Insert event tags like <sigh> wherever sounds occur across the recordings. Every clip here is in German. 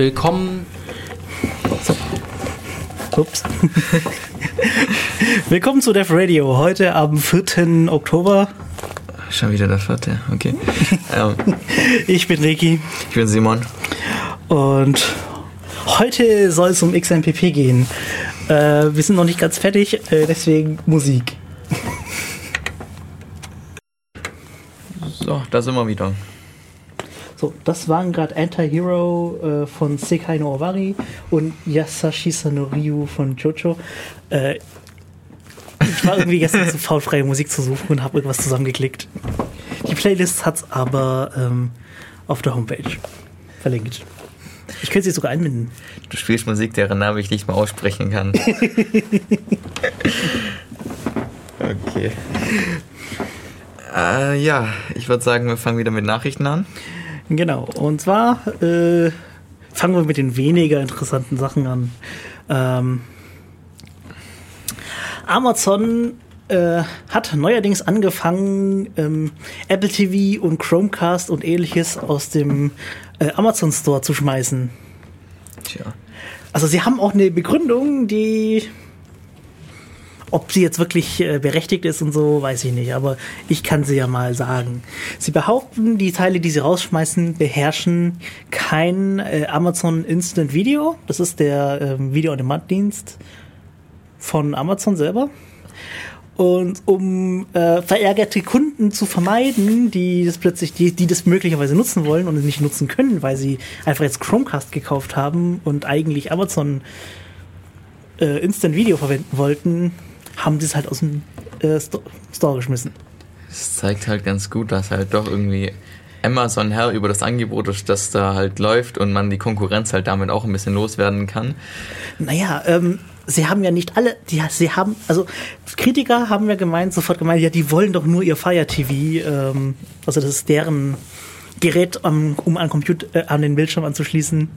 Willkommen. Ups. <laughs> Willkommen zu Def Radio. Heute am 4. Oktober. Schon wieder der vierte, okay. <laughs> ähm, Ich bin Ricky ich bin Simon. und heute soll es um XMPP gehen. Äh, wir sind noch nicht ganz fertig, äh, deswegen Musik. So, da sind wir wieder. So, das waren gerade Anti-Hero äh, von Sekai no Owari und Yasashi Sanorio von Jojo. Äh, ich war irgendwie gestern zu faul, freie Musik zu suchen und habe irgendwas zusammengeklickt. Die Playlist hat's aber ähm, auf der Homepage verlinkt. Ich könnte sie sogar einbinden. Du spielst Musik, deren Name ich nicht mal aussprechen kann. <laughs> okay. Äh, ja, ich würde sagen, wir fangen wieder mit Nachrichten an. Genau, und zwar äh, fangen wir mit den weniger interessanten Sachen an. Ähm, Amazon äh, hat neuerdings angefangen, ähm, Apple TV und Chromecast und ähnliches aus dem äh, Amazon Store zu schmeißen. Tja. Also sie haben auch eine Begründung, die ob sie jetzt wirklich äh, berechtigt ist und so, weiß ich nicht, aber ich kann sie ja mal sagen. Sie behaupten, die Teile, die sie rausschmeißen, beherrschen kein äh, Amazon Instant Video. Das ist der ähm, Video-on-Demand-Dienst von Amazon selber. Und um äh, verärgerte Kunden zu vermeiden, die das plötzlich, die, die das möglicherweise nutzen wollen und es nicht nutzen können, weil sie einfach jetzt Chromecast gekauft haben und eigentlich Amazon äh, Instant Video verwenden wollten, haben sie es halt aus dem äh, Sto- Store geschmissen. Es zeigt halt ganz gut, dass halt doch irgendwie Amazon Herr über das Angebot ist, das da halt läuft und man die Konkurrenz halt damit auch ein bisschen loswerden kann. Naja, ähm, sie haben ja nicht alle, die, sie haben, also Kritiker haben ja gemeint, sofort gemeint, ja, die wollen doch nur ihr Fire TV, ähm, also das ist deren Gerät, um, um an, Computer, äh, an den Bildschirm anzuschließen.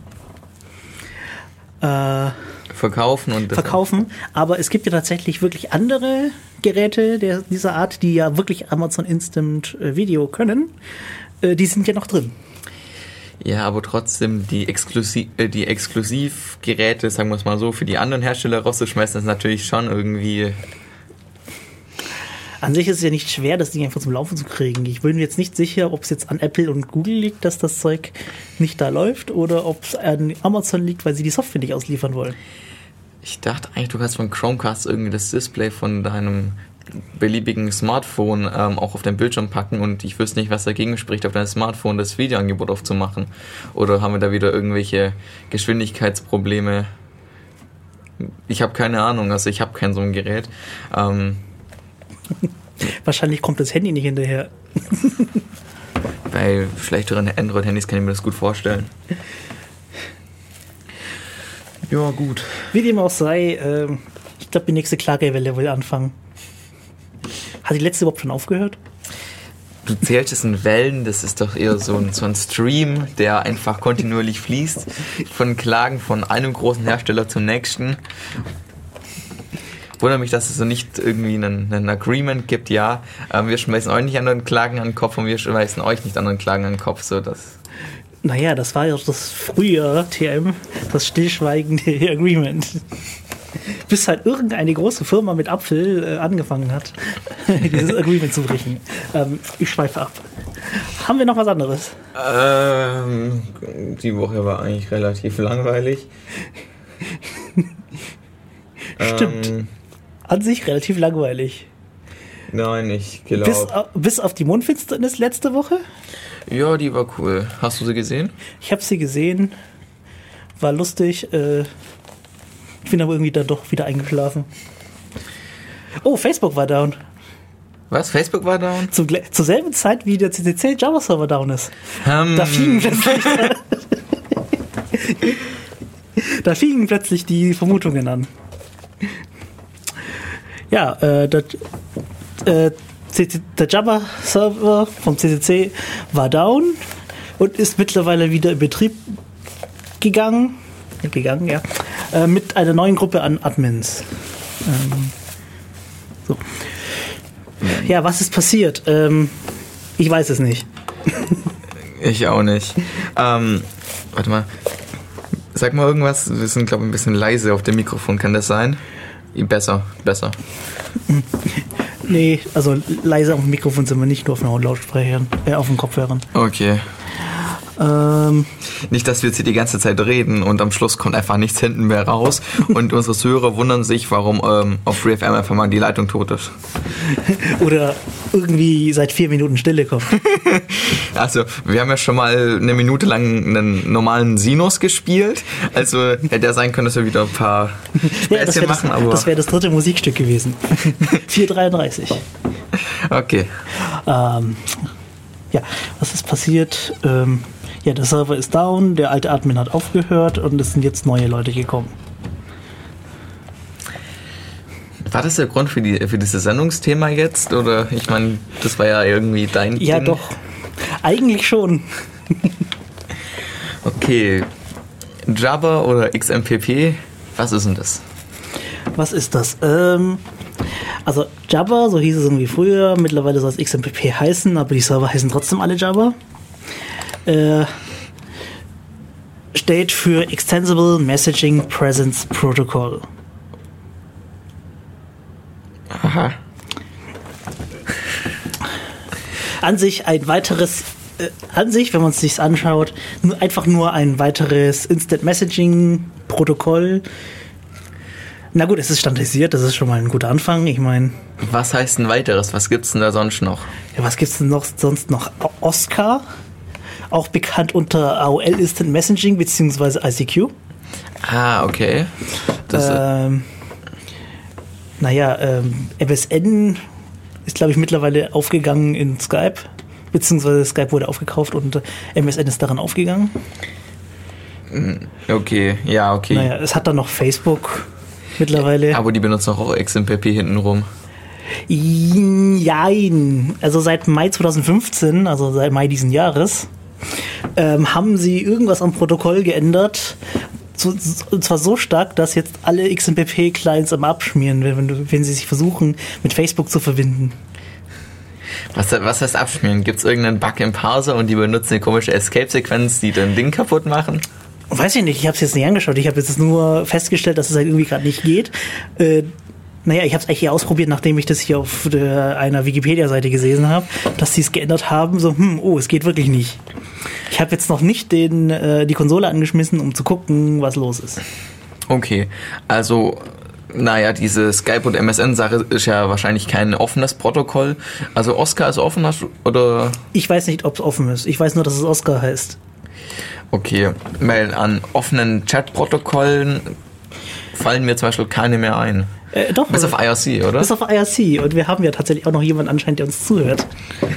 Äh, Verkaufen und verkaufen. Aber es gibt ja tatsächlich wirklich andere Geräte der, dieser Art, die ja wirklich Amazon Instant äh, Video können. Äh, die sind ja noch drin. Ja, aber trotzdem die, Exklusiv, äh, die Exklusivgeräte, sagen wir es mal so, für die anderen Hersteller rauszuschmeißen, ist natürlich schon irgendwie. An sich ist es ja nicht schwer, das Ding einfach zum Laufen zu kriegen. Ich bin mir jetzt nicht sicher, ob es jetzt an Apple und Google liegt, dass das Zeug nicht da läuft oder ob es an Amazon liegt, weil sie die Software nicht ausliefern wollen. Ich dachte eigentlich, du kannst von Chromecast irgendwie das Display von deinem beliebigen Smartphone ähm, auch auf dein Bildschirm packen und ich wüsste nicht, was dagegen spricht, auf deinem Smartphone das Videoangebot aufzumachen. Oder haben wir da wieder irgendwelche Geschwindigkeitsprobleme? Ich habe keine Ahnung, also ich habe kein so ein Gerät. Ähm, <laughs> Wahrscheinlich kommt das Handy nicht hinterher. <laughs> bei schlechteren Android-Handys kann ich mir das gut vorstellen. Ja, gut. Wie dem auch sei, ähm, ich glaube, die nächste Klagewelle will anfangen. Hat die letzte überhaupt schon aufgehört? Du zählst es in Wellen, das ist doch eher so ein, so ein Stream, der einfach kontinuierlich fließt. Von Klagen von einem großen Hersteller zum nächsten. Wundert mich, dass es so nicht irgendwie einen, einen Agreement gibt, ja. Ähm, wir schmeißen euch nicht anderen Klagen an den Kopf und wir schmeißen euch nicht anderen Klagen an den Kopf. So, das Naja, das war ja das frühe TM, das stillschweigende <laughs> Agreement. Bis halt irgendeine große Firma mit Apfel äh, angefangen hat, <laughs> dieses Agreement zu brechen. Ähm, ich schweife ab. Haben wir noch was anderes? ähm, die Woche war eigentlich relativ langweilig. Stimmt. Ähm, An sich relativ langweilig. nein, ich Bis, glaube. au- bis auf die Mondfinsternis letzte Woche. Ja, die war cool. Hast du sie gesehen? Ich habe sie gesehen. War lustig. Äh, ich bin aber irgendwie dann doch wieder eingeschlafen. Oh, Facebook war down. Was? Facebook war down? Zum, zur selben Zeit wie der CCC Java Server down ist. Ähm, Da fliegen plötzlich. <laughs> da fliegen plötzlich die Vermutungen an. Ja, äh, der, äh, der Java-Server vom CCC war down und ist mittlerweile wieder in Betrieb gegangen, gegangen ja, äh, mit einer neuen Gruppe an Admins. Ähm, so. Ja, was ist passiert? Ähm, ich weiß es nicht. <laughs> Ich auch nicht. Ähm, warte mal. Sag mal irgendwas. Wir sind, glaube ich, ein bisschen leise auf dem Mikrofon. Kann das sein? Besser, besser. <laughs> Nee, also leise auf dem Mikrofon sind wir nicht nur auf den Lautsprechern, äh, auf den Kopfhörern. Okay. Ähm, Nicht, dass wir jetzt hier die ganze Zeit reden und am Schluss kommt einfach nichts hinten mehr raus <laughs> und unsere Hörer wundern sich, warum ähm, auf FreeFM einfach mal die Leitung tot ist. <laughs> oder irgendwie seit vier Minuten Stille kommt. <laughs> Also, wir haben ja schon mal eine Minute lang einen normalen Sinus gespielt. Also hätte ja sein können, dass wir wieder ein paar Ja, das Späßchen wäre das, machen, aber das, wär das dritte Musikstück gewesen. 4,33. okay. Ähm, ja, was ist passiert? Ähm, ja, der Server ist down, der alte Admin hat aufgehört und es sind jetzt neue Leute gekommen. War das der Grund für, die, für dieses Sendungsthema jetzt? Oder ich meine, das war ja irgendwie dein Ja, Ding. doch. Eigentlich schon. <laughs> Okay. Jabba oder XMPP? Was ist denn das? Was ist das? Ähm, also Jabba, so hieß es irgendwie früher, mittlerweile soll es XMPP heißen, aber die Server heißen trotzdem alle Jabba. Äh, steht für Extensible Messaging Presence Protocol. Aha. An sich ein weiteres, äh, an sich, wenn man es sich anschaut, einfach nur ein weiteres Instant Messaging Protokoll. Na gut, es ist standardisiert, das ist schon mal ein guter Anfang. Ich meine, Was heißt ein weiteres? Was gibt's denn da sonst noch? Ja, was gibt's denn noch sonst noch? Oscar, auch bekannt unter AOL Instant Messaging bzw. ICQ. Ah, okay. Das, äh, Ähm, naja, ähm, MSN ist, glaube ich, mittlerweile aufgegangen in Skype, beziehungsweise Skype wurde aufgekauft und äh, MSN ist daran aufgegangen. okay, ja, okay. Naja, es hat dann noch Facebook mittlerweile. Aber die benutzen auch XMPP hintenrum. Jein. Also seit Mai 2015, also seit Mai diesen Jahres, ähm, haben sie irgendwas am Protokoll geändert. So, und zwar so stark, dass jetzt alle XMPP-Clients am Abschmieren, wenn, wenn, sie sich versuchen, mit Facebook zu verbinden. Was, was heißt abschmieren? Gibt's irgendeinen Bug im Parser und die benutzen eine komische Escape-Sequenz, die dein Ding kaputt machen? Weiß ich nicht, ich habe es jetzt nicht angeschaut. Ich habe jetzt nur festgestellt, dass es halt irgendwie gerade nicht geht. Äh, naja, ich habe es eigentlich hier ausprobiert, nachdem ich das hier auf der, einer Wikipedia-Seite gesehen habe, dass sie es geändert haben. So, hm, oh, es geht wirklich nicht. Ich habe jetzt noch nicht den, äh, die Konsole angeschmissen, um zu gucken, was los ist. Okay, also, naja, diese Skype- und MSN-Sache ist ja wahrscheinlich kein offenes Protokoll. Also Oscar ist offen, hast oder? Ich weiß nicht, ob es offen ist. Ich weiß nur, dass es Oscar heißt. Okay, weil an offenen Chat-Protokollen fallen mir zum Beispiel keine mehr ein. Äh, doch. Bis auf IRC, oder? Bis auf IRC. Und wir haben ja tatsächlich auch noch jemanden anscheinend, der uns zuhört. <laughs>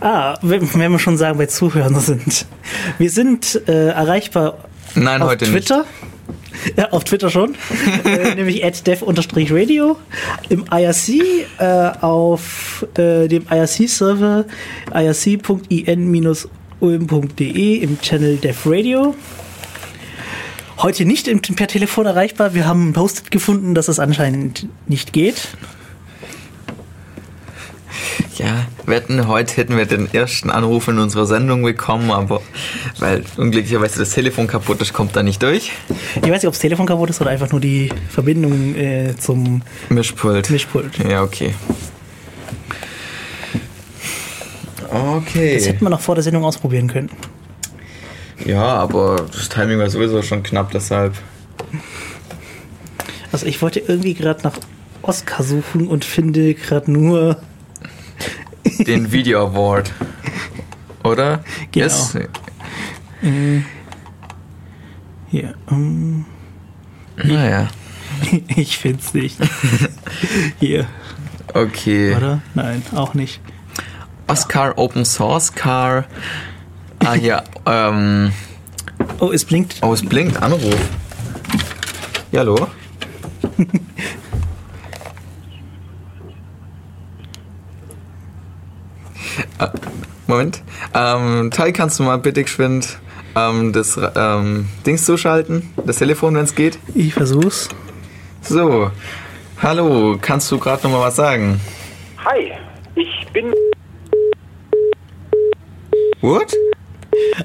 Ah, wenn, wenn wir schon sagen, bei Zuhörern sind. Wir sind äh, erreichbar Nein, auf heute Twitter. <laughs> Ja, auf Twitter schon. <laughs> äh, nämlich at dev-radio. Im IRC äh, auf äh, dem IRC-Server irc.in-ulm.de im Channel Dev Radio. Heute nicht per Telefon erreichbar. Wir haben ein Post-it gefunden, dass es anscheinend nicht geht. Ja, wir hätten, heute hätten wir den ersten Anruf in unserer Sendung bekommen, aber weil unglücklicherweise das Telefon kaputt ist, kommt da nicht durch. Ich weiß nicht, ob das Telefon kaputt ist oder einfach nur die Verbindung äh, zum Mischpult. Mischpult. Ja, okay. Okay. Das hätten wir noch vor der Sendung ausprobieren können. Ja, aber das Timing war sowieso schon knapp, deshalb. Also ich wollte irgendwie gerade nach Oscar suchen und finde gerade nur Den <laughs> Video Award. Oder? Genau. Yes. hier. ähm, Naja. <laughs> ich finde es nicht. <laughs> Hier, Okay. oder? Nein, auch nicht. Oscar Open Source Car. Ah, hier. Ähm, Oh, es blinkt. oh, es blinkt. Anruf. Ja, hallo? Äh, <laughs> Moment. Ähm, Tai, kannst du mal bitte geschwind ähm, das ähm, Dings zuschalten? Das Telefon, wenn es geht? Ich versuch's. So. Hallo, kannst du gerade noch mal was sagen? Hi, ich bin. What?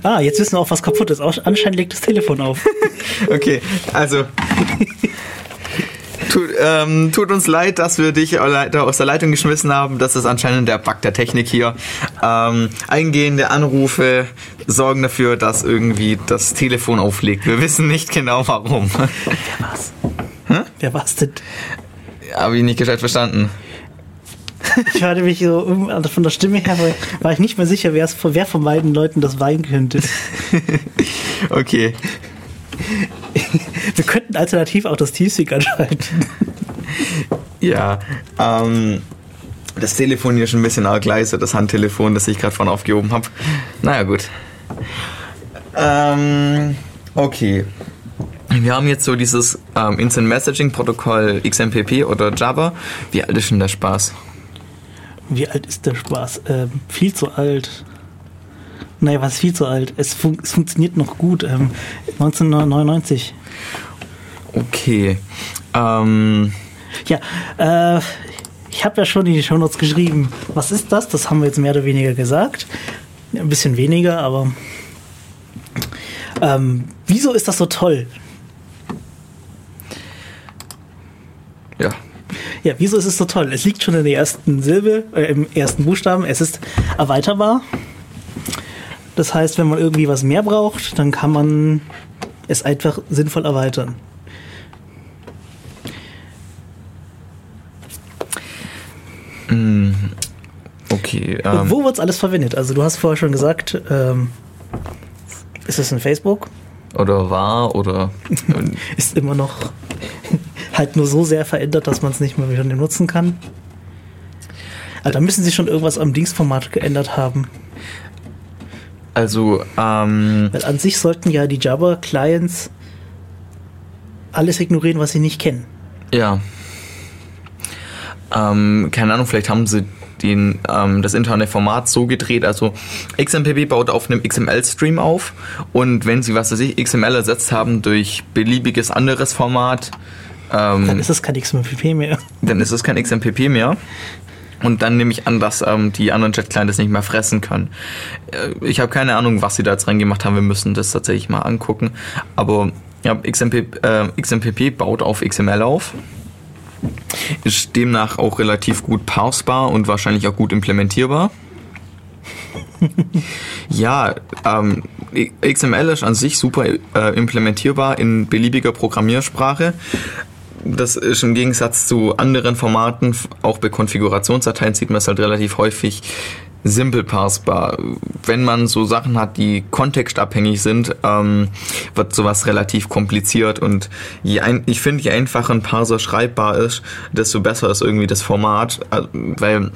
Ah, jetzt wissen wir auch, was kaputt ist. Anscheinend legt das Telefon auf. <laughs> Okay, also. Tut, ähm, tut uns leid, dass wir dich aus der Leitung geschmissen haben. Das ist anscheinend der Bug der Technik hier. Ähm, eingehende Anrufe sorgen dafür, dass irgendwie das Telefon auflegt. Wir wissen nicht genau warum. Wer war's? Wer war's denn? Habe ich nicht gescheit verstanden. <laughs> Ich war nämlich so, also von der Stimme her war, war ich nicht mehr sicher, wer, wer von beiden Leuten das sein könnte. <laughs> Okay. Wir könnten alternativ auch das Teamspeak anschalten. Ja, ähm, das Telefon hier ist schon ein bisschen arg leise, das Handtelefon, das ich gerade vorne aufgehoben habe. Naja, gut. Ähm, okay. Wir haben jetzt so dieses ähm, Instant Messaging Protokoll XMPP oder Java. Wie alt ist denn der Spaß? Wie alt ist der Spaß? Ähm, viel zu alt. Naja, was ist viel zu alt? Es, fun es funktioniert noch gut. Ähm, 1999. Okay. Ähm, Ja, äh, ich habe ja schon in die Shownotes geschrieben. Was ist das? Das haben wir jetzt mehr oder weniger gesagt. Ein bisschen weniger, aber ähm, wieso ist das so toll? ja. Ja, wieso ist es so toll? Es liegt schon in der ersten Silbe, äh, im ersten Buchstaben. Es ist erweiterbar. Das heißt, wenn man irgendwie was mehr braucht, dann kann man es einfach sinnvoll erweitern. Okay. Ähm, Wo wird alles verwendet? Also du hast vorher schon gesagt, ähm, ist es in Facebook? oder war oder. <laughs> Ist immer noch <laughs> halt nur so sehr verändert, dass man es nicht mehr wieder nutzen kann. Also da müssen sie schon irgendwas am Dingsformat geändert haben. Also, ähm, Weil an sich sollten ja die Java-Clients alles ignorieren, was sie nicht kennen. Ja. Ähm, keine Ahnung, vielleicht haben sie den, ähm, das interne Format so gedreht. Also XMPP baut auf einem XML-Stream auf und wenn sie, was weiß ich, XML ersetzt haben durch beliebiges anderes Format, Dann ähm, ist es kein XMPP mehr. dann ist es kein XMPP mehr. Und dann nehme ich an, dass ähm, die anderen Jet-Clients das nicht mehr fressen können. Äh, ich habe keine Ahnung, was sie da jetzt reingemacht haben. Wir müssen das tatsächlich mal angucken. Aber ja, XMP, äh, XMPP baut auf XML auf. Ist demnach auch relativ gut parsbar und wahrscheinlich auch gut implementierbar. <laughs> ja, ähm, XML ist an sich super äh, implementierbar in beliebiger Programmiersprache. Das ist im Gegensatz zu anderen Formaten, auch bei Konfigurationsdateien sieht man es halt relativ häufig simpel parsbar. Wenn man so Sachen hat, die kontextabhängig sind, ähm, wird sowas relativ kompliziert und je ein, ich finde, je einfacher ein Parser schreibbar ist, desto besser ist irgendwie das Format, äh, weil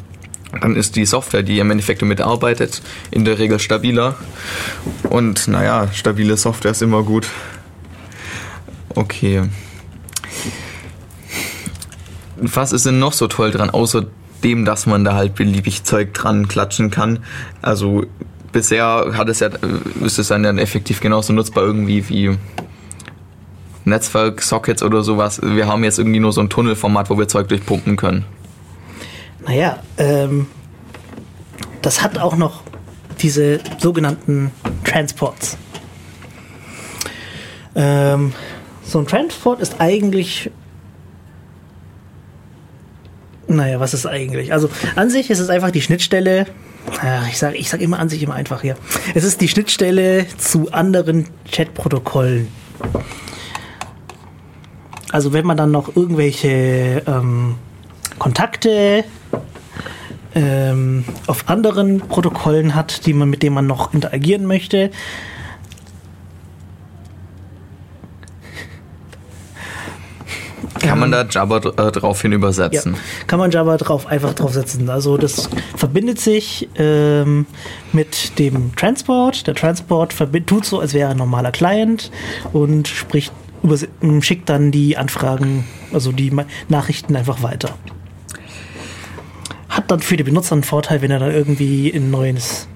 dann ist die Software, die im Endeffekt damit arbeitet, in der Regel stabiler. Und naja, stabile Software ist immer gut. Okay. Was ist denn noch so toll dran, außer dem, dass man da halt beliebig Zeug dran klatschen kann? Also bisher hat es ja, ist es dann, dann effektiv genauso nutzbar irgendwie wie Netzwerk-Sockets oder sowas. Wir haben jetzt irgendwie nur so ein Tunnelformat, wo wir Zeug durchpumpen können. Naja, ähm, das hat auch noch diese sogenannten Transports. Ähm, so ein Transport ist eigentlich. Naja, was ist eigentlich? Also an sich ist es einfach die Schnittstelle. Ich sage ich sag immer an sich immer einfach hier. Es ist die Schnittstelle zu anderen Chat-Protokollen. Also wenn man dann noch irgendwelche ähm, Kontakte ähm, auf anderen Protokollen hat, die man, mit denen man noch interagieren möchte. Kann man da Java äh, draufhin Ja, übersetzen? kann man Java drauf einfach draufsetzen. Also das verbindet sich ähm, mit dem Transport. Der Transport tut so, als wäre ein normaler Client und spricht, ähm, schickt dann die Anfragen, also die Nachrichten einfach weiter. Hat dann für die Benutzer einen Vorteil, wenn er dann irgendwie ein neues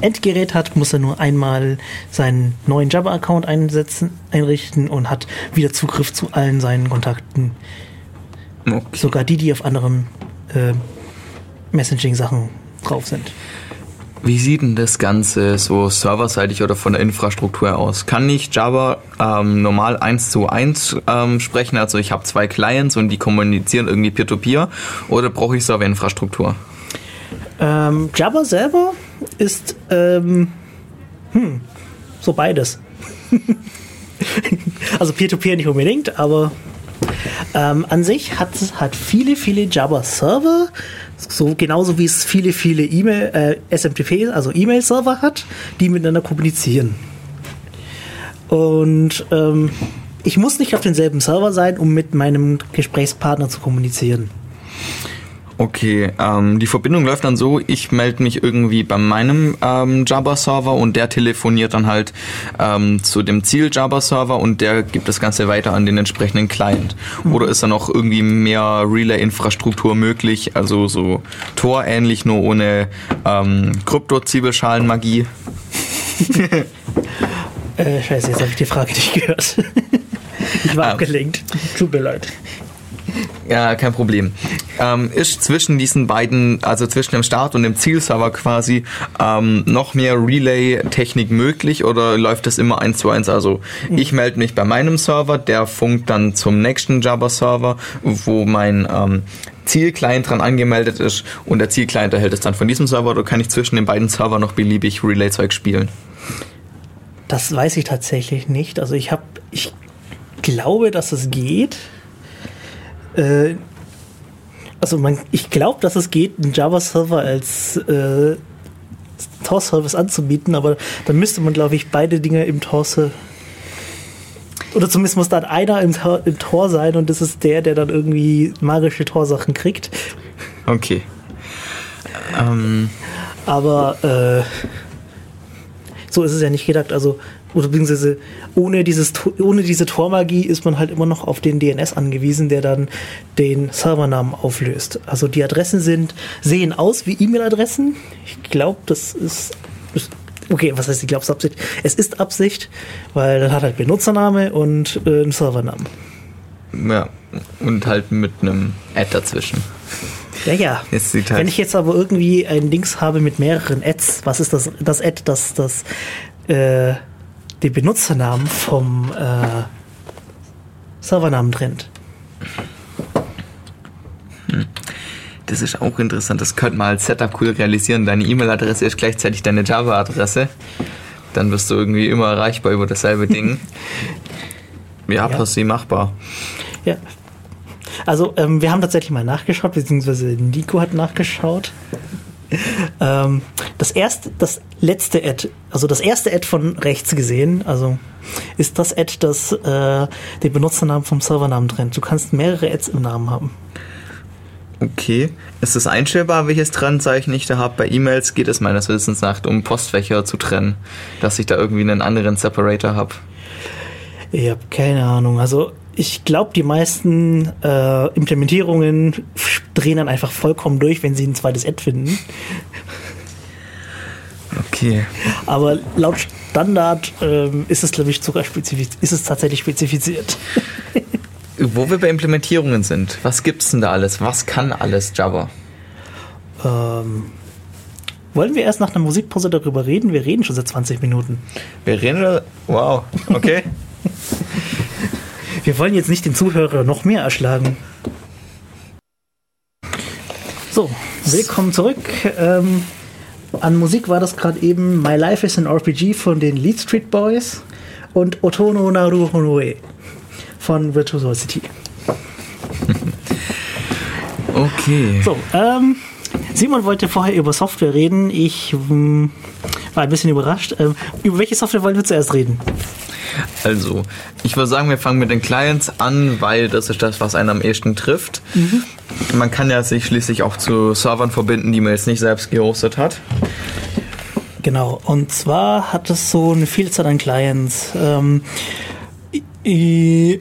Endgerät hat, muss er nur einmal seinen neuen Java-Account einsetzen, einrichten und hat wieder Zugriff zu allen seinen Kontakten Okay. Sogar die, die auf anderen äh, Messaging-Sachen drauf sind. Wie sieht denn das Ganze so serverseitig oder von der Infrastruktur aus? Kann ich Java ähm, normal 1 zu 1 ähm, sprechen? Also ich habe zwei Clients und die kommunizieren irgendwie peer-to-peer -peer, oder brauche ich Serverinfrastruktur? Ähm, Java selber ist ähm, hm, so beides. <laughs> also Peer-to-Peer -peer nicht unbedingt, aber ähm, an sich hat es hat viele, viele Java-Server, so genauso wie es viele, viele E-Mail, äh, SMTP, also E-Mail-Server hat, die miteinander kommunizieren. Und ähm, ich muss nicht auf denselben Server sein, um mit meinem Gesprächspartner zu kommunizieren. Okay, ähm, die Verbindung läuft dann so, ich melde mich irgendwie bei meinem ähm, Java-Server und der telefoniert dann halt ähm, zu dem Ziel-Java-Server und der gibt das Ganze weiter an den entsprechenden Client. Mhm. Oder ist da noch irgendwie mehr Relay-Infrastruktur möglich, also so Tor-ähnlich, nur ohne ähm, Krypto-Zwiebelschalen-Magie? <laughs> äh, scheiße, jetzt habe ich die Frage nicht gehört. <laughs> ich war ah. abgelenkt. Tut mir leid. Ja, kein Problem. Ähm, ist zwischen diesen beiden, also zwischen dem Start und dem Zielserver quasi, ähm, noch mehr Relay-Technik möglich oder läuft das immer eins zu eins? Also ich melde mich bei meinem Server, der funkt dann zum nächsten Java-Server, wo mein ähm, Zielclient dran angemeldet ist und der Zielclient erhält es dann von diesem Server oder kann ich zwischen den beiden Server noch beliebig Relay-Zeug spielen? Das weiß ich tatsächlich nicht. Also ich habe, ich glaube, dass es geht. Äh, also man, ich glaube, dass es geht, einen Java-Server als äh, Tor-Service anzubieten, aber dann müsste man, glaube ich, beide Dinge im Tor oder zumindest muss dann einer im, Tor, im Tor sein und das ist der, der dann irgendwie magische Torsachen kriegt. Okay. Ähm. Aber äh, so ist es ja nicht gedacht. Also oder beziehungsweise ohne, dieses, ohne diese Tormagie ist man halt immer noch auf den DNS angewiesen, der dann den Servernamen auflöst. Also die Adressen sind, sehen aus wie E-Mail-Adressen. Ich glaube, das ist, okay, was heißt, ich glaube, es ist Absicht? Es ist Absicht, weil dann hat halt Benutzername und äh, einen Servernamen. Ja, und halt mit einem Ad dazwischen. Ja, ja. Halt Wenn ich jetzt aber irgendwie ein Dings habe mit mehreren Ads, was ist das, das Ad, das, das, äh, den Benutzernamen vom äh, Servernamen trennt. Hm. Das ist auch interessant. Das könnte man als Setup cool realisieren. Deine E-Mail-Adresse ist gleichzeitig deine Java-Adresse. Dann wirst du irgendwie immer erreichbar über dasselbe Ding. <laughs> ja, ja. per se machbar. Ja. Also, ähm, wir haben tatsächlich mal nachgeschaut, beziehungsweise Nico hat nachgeschaut. <laughs> ähm, das erste, das letzte Ad, also das erste Ad von rechts gesehen, also ist das Ad, das äh, den Benutzernamen vom Servernamen trennt. Du kannst mehrere Ads im Namen haben. Okay. Ist es einstellbar, welches Trennzeichen ich da habe? Bei E-Mails geht es meines Wissens nach, um Postfächer zu trennen, dass ich da irgendwie einen anderen Separator habe. Ich habe keine Ahnung. Also ich glaube, die meisten äh, Implementierungen drehen dann einfach vollkommen durch, wenn sie ein zweites Ad finden. Okay. Aber laut Standard ähm, ist es, glaube ich, sogar spezifiziert, ist es tatsächlich spezifiziert. <laughs> Wo wir bei Implementierungen sind, was gibt es denn da alles? Was kann alles Java? Ähm, wollen wir erst nach einer Musikpause darüber reden? Wir reden schon seit 20 Minuten. Wir reden. Wow, okay. <laughs> Wir wollen jetzt nicht den Zuhörer noch mehr erschlagen. So, willkommen zurück. Ähm, an Musik war das gerade eben My Life is an RPG von den Lead Street Boys und Otono Naru Honoe von Virtuosity. <laughs> Okay. So, ähm, Simon wollte vorher über Software reden. Ich ähm, war ein bisschen überrascht. Ähm, über welche Software wollen wir zuerst reden? Also, ich würde sagen, wir fangen mit den Clients an, weil das ist das, was einen am ehesten trifft. Mhm. Man kann ja sich schließlich auch zu Servern verbinden, die man jetzt nicht selbst gehostet hat. Genau, und zwar hat es so eine Vielzahl an Clients. Ähm,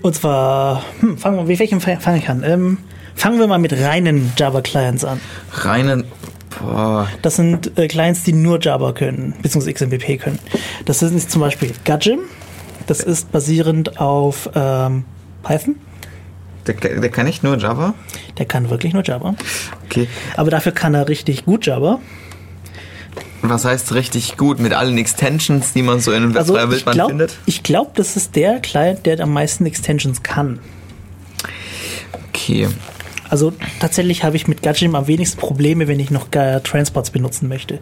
und zwar, hm, fangen wir, mit welchem fange ich an? Ähm, fangen wir mal mit reinen Java-Clients an. Reinen, boah. Das sind äh, Clients, die nur Java können, beziehungsweise XMPP können. Das sind zum Beispiel Gajim, das ist basierend auf ähm, Python. Der, der, kann nicht nur Java? Der kann wirklich nur Java. Okay. Aber dafür kann er richtig gut Java. Was heißt richtig gut? Mit allen Extensions, die man so in Also freier ich Wildbahn glaube, findet? glaub, das ist der Client, der am meisten Extensions kann. Okay. Also tatsächlich habe ich mit Gajim am wenigsten Probleme, wenn ich noch Transports benutzen möchte.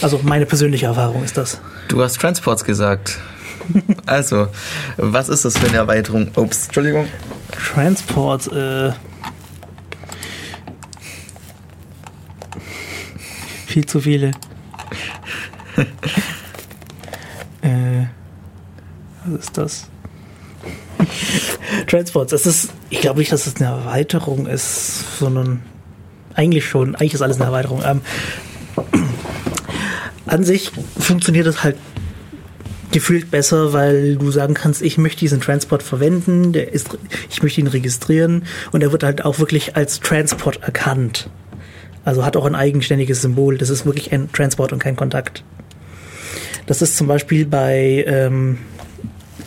Also meine persönliche Erfahrung ist das. Du hast Transports gesagt. Also, was ist das für eine Erweiterung? Ups, Entschuldigung. Transports, äh. Viel zu viele. <laughs> äh. Was ist das? Transports, das ist. Ich glaube nicht, dass es eine Erweiterung ist, sondern. Eigentlich schon. Eigentlich ist alles eine Erweiterung. Ähm, an sich funktioniert es halt gefühlt besser, weil du sagen kannst, ich möchte diesen Transport verwenden, der ist, ich möchte ihn registrieren und er wird halt auch wirklich als Transport erkannt. Also hat auch ein eigenständiges Symbol. Das ist wirklich ein Transport und kein Kontakt. Das ist zum Beispiel bei ähm,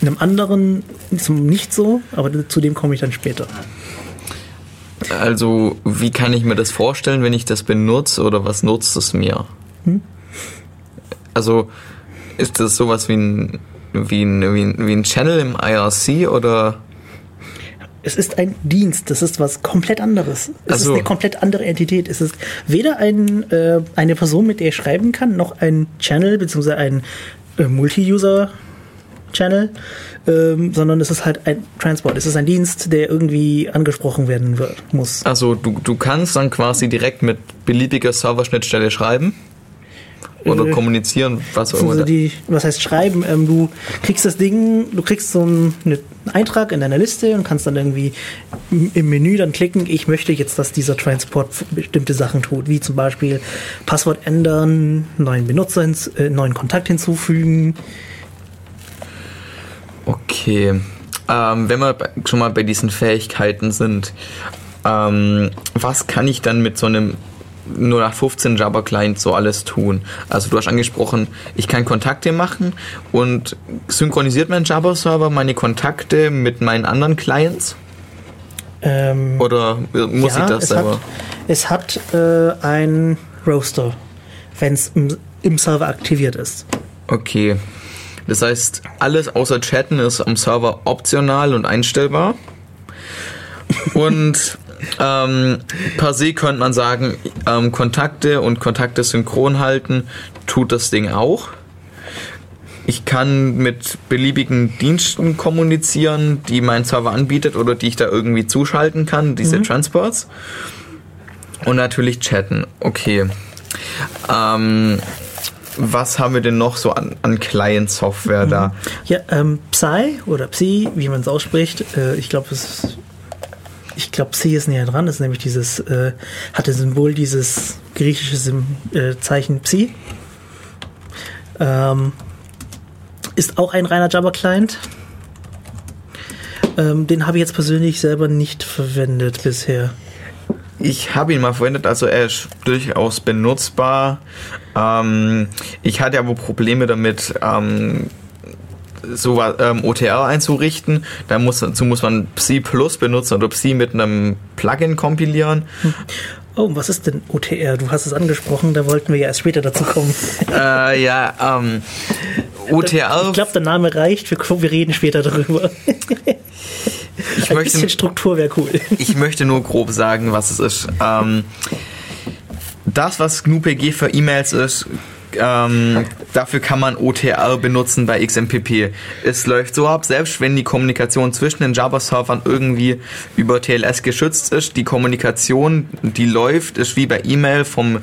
einem anderen zum nicht so, aber zu dem komme ich dann später. Also, wie kann ich mir das vorstellen, wenn ich das benutze oder was nutzt es mir? Also, ist das sowas wie ein, wie ein, wie ein, wie ein Channel im IRC oder? Es ist ein Dienst, das ist was komplett anderes. Es Ach so. ist eine komplett andere Entität. Es ist weder ein, äh, eine Person, mit der ich schreiben kann, noch ein Channel bzw. ein äh, Multi-User-Channel, ähm, sondern es ist halt ein Transport. Es ist ein Dienst, der irgendwie angesprochen werden wird, muss. Also, du, du kannst dann quasi direkt mit beliebiger Serverschnittstelle schreiben oder Äh, kommunizieren, was auch immer. Die, was heißt schreiben? Ähm, du kriegst das Ding, du kriegst so einen, einen Eintrag in deiner Liste und kannst dann irgendwie im Menü dann klicken, ich möchte jetzt, dass dieser Transport bestimmte Sachen tut, wie zum Beispiel Passwort ändern, neuen Benutzer, hins, äh, neuen Kontakt hinzufügen. Okay. Ähm, wenn wir schon mal bei diesen Fähigkeiten sind, ähm, was kann ich dann mit so einem 0815 Java Client so alles tun? Also du hast angesprochen, ich kann Kontakte machen und synchronisiert mein Java Server meine Kontakte mit meinen anderen Clients? Ähm, Oder muss ja, ich das es selber? Hat, es hat äh, ein Roaster, wenn es im, im Server aktiviert ist. Okay. Das heißt, alles außer Chatten ist am Server optional und einstellbar. Und <laughs> ähm, per se könnte man sagen, ähm, Kontakte und Kontakte synchron halten tut das Ding auch. Ich kann mit beliebigen Diensten kommunizieren, die mein Server anbietet oder die ich da irgendwie zuschalten kann, diese Transports. Und natürlich chatten. Okay. Ähm, was haben wir denn noch so an, an Client-Software da? Ja, ähm, Psy oder Psi, wie man es ausspricht, äh, ich glaube, es ich glaube, Psi ist näher dran, ist nämlich dieses, äh, hat das Symbol dieses griechische Sym äh, Zeichen Psi. Ähm, ist auch ein reiner Java-Client. Ähm, den habe ich jetzt persönlich selber nicht verwendet bisher. Ich habe ihn mal verwendet, also er ist durchaus benutzbar. Ähm, ich hatte aber Probleme damit, ähm, so ähm, OTR einzurichten. Da muss, dazu muss man Psi Plus benutzen oder Psi mit einem Plugin kompilieren. Oh, was ist denn OTR? Du hast es angesprochen, da wollten wir ja erst später dazu kommen. <laughs> äh, ja, ähm, OTR. Ich glaube, der Name reicht, wir, wir reden später darüber. <laughs> ich Ein möchte, bisschen Struktur wäre cool. <laughs> ich möchte nur grob sagen, was es ist. Ähm, das, was GNU-PG für E-Mails ist, ähm, dafür kann man OTR benutzen bei XMPP. Es läuft so ab, selbst wenn die Kommunikation zwischen den Java-Servern irgendwie über TLS geschützt ist, die Kommunikation, die läuft, ist wie bei E-Mail vom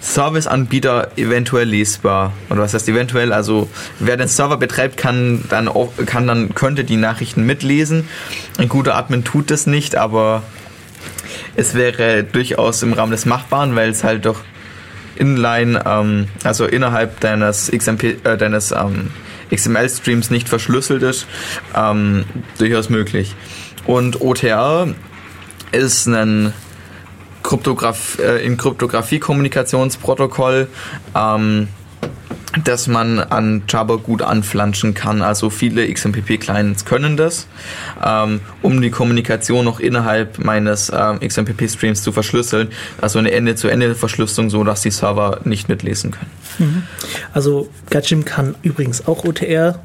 Serviceanbieter eventuell lesbar. Oder was heißt eventuell? Also wer den Server betreibt, kann dann kann dann könnte die Nachrichten mitlesen. Ein guter Admin tut das nicht, aber es wäre durchaus im Rahmen des Machbaren, weil es halt doch inline, ähm, also innerhalb deines, XMP, äh, deines ähm, XML-Streams nicht verschlüsselt ist, ähm, durchaus möglich. Und OTR ist ein Kryptograf äh, in Kryptographie-Kommunikationsprotokoll, ähm, dass man an Java gut anflanschen kann. Also viele XMPP-Clients können das, ähm, um die Kommunikation noch innerhalb meines ähm, XMPP-Streams zu verschlüsseln. Also eine Ende-zu-Ende-Verschlüsselung, so dass die Server nicht mitlesen können. Mhm. Also Gajim kann übrigens auch OTR.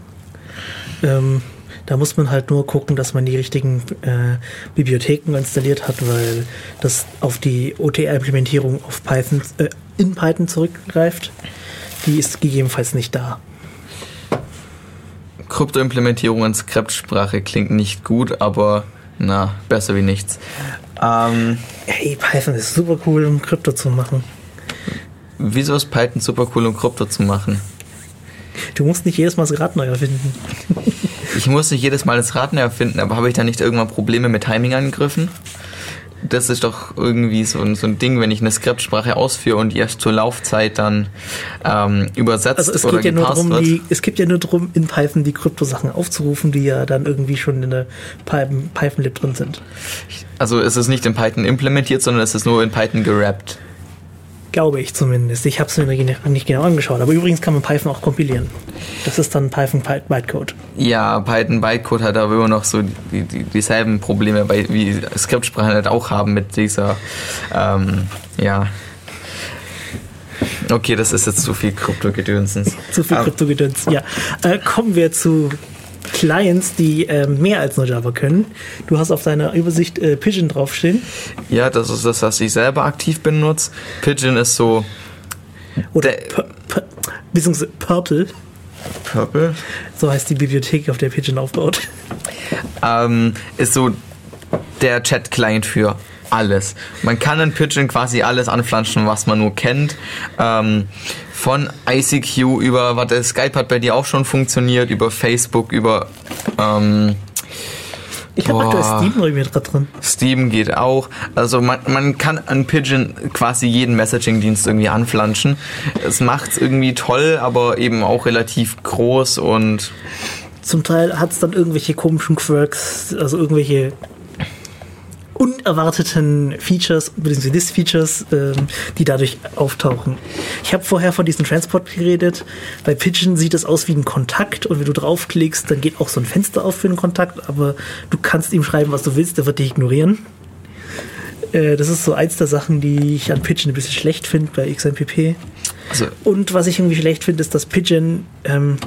Ähm, da muss man halt nur gucken, dass man die richtigen äh, Bibliotheken installiert hat, weil das auf die OTR-Implementierung äh, in Python zurückgreift die ist gegebenenfalls nicht da. Krypto-Implementierung in Skriptsprache klingt nicht gut, aber na, besser wie nichts. Ähm, hey, Python ist super cool, um Krypto zu machen. Wieso ist Python super cool, um Krypto zu machen? Du musst nicht jedes Mal das Rad neu erfinden. ich muss nicht jedes Mal das Rad neu erfinden, aber habe ich da nicht irgendwann Probleme mit Timing-Angriffen? Das ist doch irgendwie so, so ein Ding, wenn ich eine Skriptsprache ausführe und die erst zur Laufzeit dann ähm, übersetzt also es oder geht ja nur darum, wird. Die, es gibt ja nur darum, in Python die Kryptosachen aufzurufen, die ja dann irgendwie schon in der Python-Lib drin sind. Also ist es nicht in Python implementiert, sondern es ist nur in Python gerappt. Glaube ich zumindest. Ich habe es mir nicht genau angeschaut. Aber übrigens kann man Python auch kompilieren. Das ist dann Python Bytecode. Ja, Python Bytecode hat aber immer noch so die, die, dieselben Probleme, wie Skriptsprachen halt auch haben mit dieser, ähm, ja. Okay, das ist jetzt zu viel Kryptogedönsens. zu viel Kryptogedöns, ja. Äh, kommen wir zu Clients, die äh, mehr als nur Java können. Du hast auf deiner Übersicht äh, Pigeon draufstehen. Ja, das ist das, was ich selber aktiv benutze. Pigeon ist so. Oder beziehungsweise Purple. Purple? So heißt die Bibliothek, auf der Pigeon aufbaut. Ähm, ist so der Chat-Client für alles. Man kann in Pigeon quasi alles anflanschen, was man nur kennt. Ähm, von ICQ über, warte, Skype hat bei dir auch schon funktioniert, über Facebook, über ähm, ich habe aktuell Steam irgendwie drin. Steam geht auch. Also man, man kann an Pigeon quasi jeden Messaging-Dienst irgendwie anflanschen. Es macht es irgendwie toll, aber eben auch relativ groß und zum Teil hat es dann irgendwelche komischen Quirks, also irgendwelche unerwarteten Features, beziehungsweise List-Features, ähm, die dadurch auftauchen. Ich habe vorher von diesem Transport geredet. Bei Pigeon sieht es aus wie ein Kontakt und wenn du draufklickst, dann geht auch so ein Fenster auf für einen Kontakt, aber du kannst ihm schreiben, was du willst, der wird dich ignorieren. Äh, das ist so eins der Sachen, die ich an Pigeon ein bisschen schlecht finde bei XMPP. Also. Und was ich irgendwie schlecht finde, ist, dass Pigeon ähm,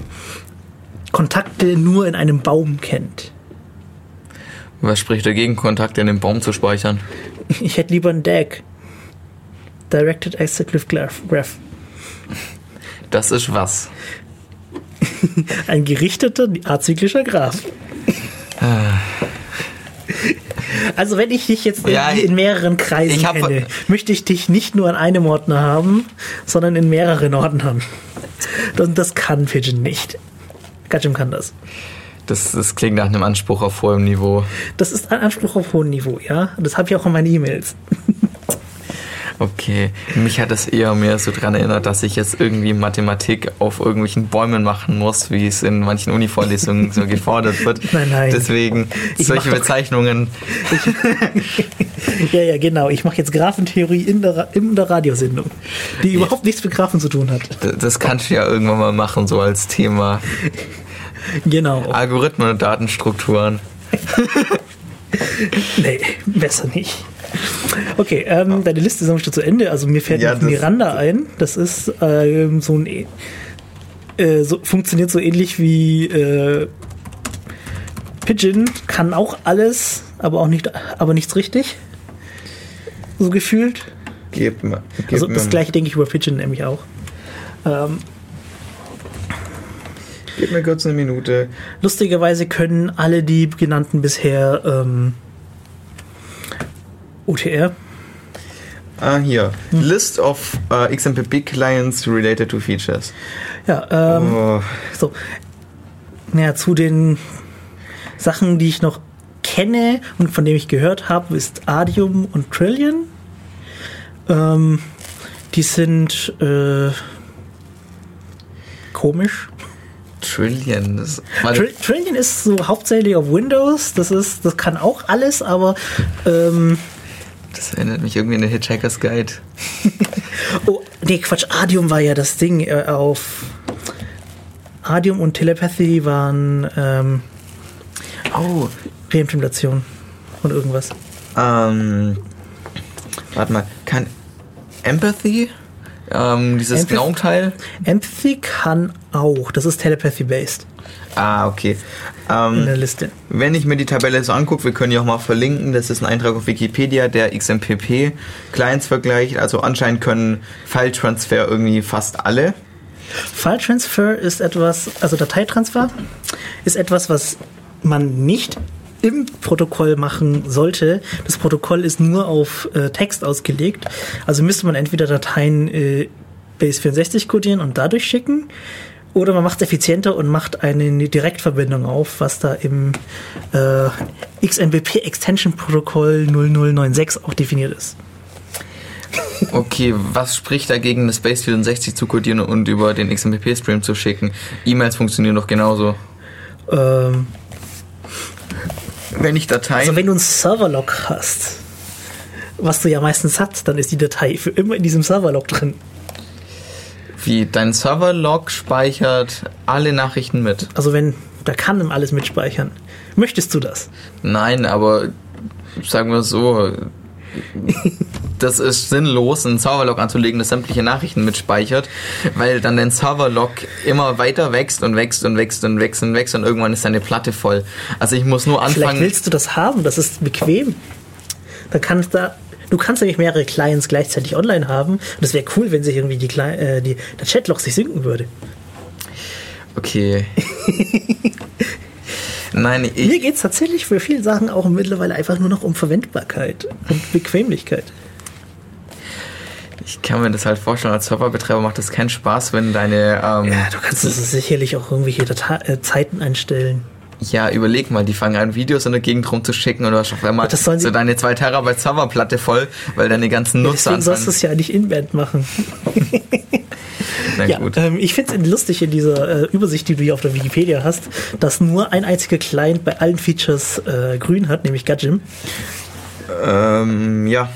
Kontakte nur in einem Baum kennt. Was spricht dagegen, Kontakte in den Baum zu speichern? Ich hätte lieber ein DAG. Directed Acyclic Graph. Das ist was? <laughs> ein gerichteter azyklischer Graph. Also wenn ich dich jetzt ja, in, in mehreren Kreisen kenne, möchte ich dich nicht nur an einem Ordner haben, sondern in mehreren Ordnern. Und das kann Pigeon nicht. Gatchim kann das. Das, das klingt nach einem Anspruch auf hohem Niveau. Das ist ein Anspruch auf hohem Niveau, ja. Das habe ich auch in meinen E-Mails. <laughs> Okay, mich hat das eher mehr so daran erinnert, dass ich jetzt irgendwie Mathematik auf irgendwelchen Bäumen machen muss, wie es in manchen Univorlesungen so <laughs> gefordert wird. Nein, nein. Deswegen ich solche Bezeichnungen. <laughs> ja, ja, genau. Ich mache jetzt Graphentheorie in der, in der Radiosendung, die überhaupt nichts mit Graphen zu tun hat. Das kannst du ja irgendwann mal machen, so als Thema. <laughs> Genau. Algorithmen und Datenstrukturen. <laughs> nee, besser nicht. Okay, ähm, deine Liste ist noch nicht zu Ende. Also mir fällt ja, noch Miranda ein. Das ist ähm, so ein äh, so, funktioniert so ähnlich wie äh, Pigeon, kann auch alles, aber auch nicht, aber nichts richtig. So gefühlt. Gib mir. Gib also das gleiche denke ich über Pigeon nämlich auch. Ähm, Gib mir kurz eine Minute. Lustigerweise können alle die genannten bisher ähm, OTR. Ah, hier. Hm. List of uh, äh, XMPP Clients related to features. Ja, ähm, oh. so. Naja, zu den Sachen, die ich noch kenne und von denen ich gehört habe, ist Adium und Trillion. Ähm, die sind äh, komisch. Trillion. Tr Trillion ist so hauptsächlich auf Windows. Das ist, das kann auch alles, aber ähm, das erinnert mich irgendwie an den Hitchhiker's Guide. <laughs> oh, nee, Quatsch. Adium war ja das Ding äh, auf Adium und Telepathy waren ähm, Oh, Reimplementation von irgendwas. ähm, warte mal, kann Empathy, ähm, dieses Empath- Gnome-Teil? Empathy kann auch. Das ist Telepathy-based Ah, okay. in Ähm, der Liste. Wenn ich mir die Tabelle so angucke, wir können die auch mal verlinken, das ist ein Eintrag auf Wikipedia, der XMPP-Clients vergleicht. Also anscheinend können File-Transfer irgendwie fast alle. File Transfer ist etwas, also Dateitransfer ist etwas, was man nicht im Protokoll machen sollte. Das Protokoll ist nur auf äh, Text ausgelegt. Also müsste man entweder Dateien äh, Base64 codieren und dadurch schicken. Oder man macht es effizienter und macht eine Direktverbindung auf, was da im äh, XMPP Extension Protokoll 0096 auch definiert ist. Okay, was spricht dagegen, das Base 64 zu codieren und über den XMPP-Stream zu schicken? E-Mails funktionieren doch genauso. Ähm, Wenn ich Dateien... Also wenn du einen Serverlog hast, was du ja meistens hast, dann ist die Datei für immer in diesem Serverlog drin. wie dein Server-Log speichert alle Nachrichten mit. Also wenn, da kann ihm alles mitspeichern. Möchtest du das? Nein, aber sagen wir so, <laughs> das ist sinnlos, einen Serverlog anzulegen, das sämtliche Nachrichten mitspeichert, weil dann dein Serverlog immer weiter wächst und wächst und wächst und wächst und wächst und irgendwann ist deine Platte voll. Also ich muss nur Vielleicht anfangen. willst du das haben, das ist bequem. Da kannst da, du kannst nämlich mehrere Clients gleichzeitig online haben. Und das wäre cool, wenn sich irgendwie die, Cli- äh, die der Chatlog sich sinken würde. Okay. <laughs> Nein, Mir ich, geht es tatsächlich für viele Sachen auch mittlerweile einfach nur noch um Verwendbarkeit und Bequemlichkeit. ich kann mir das halt vorstellen, als Serverbetreiber macht das keinen Spaß, wenn deine ähm, Ja, du kannst also sicherlich auch irgendwelche Data äh, Zeiten einstellen. Ja, überleg mal, die fangen an, Videos in der Gegend rumzuschicken und du hast auf einmal Das so deine 2 Terabyte Serverplatte voll, weil deine ganzen Nutzer Deswegen sollst du es ja nicht inband machen. <laughs> Na Ja, gut. ähm, ich finde es lustig in dieser äh, Übersicht, die du hier auf der Wikipedia hast, dass nur ein einziger Client bei allen Features äh, grün hat, nämlich Gudgem. Ähm, ja,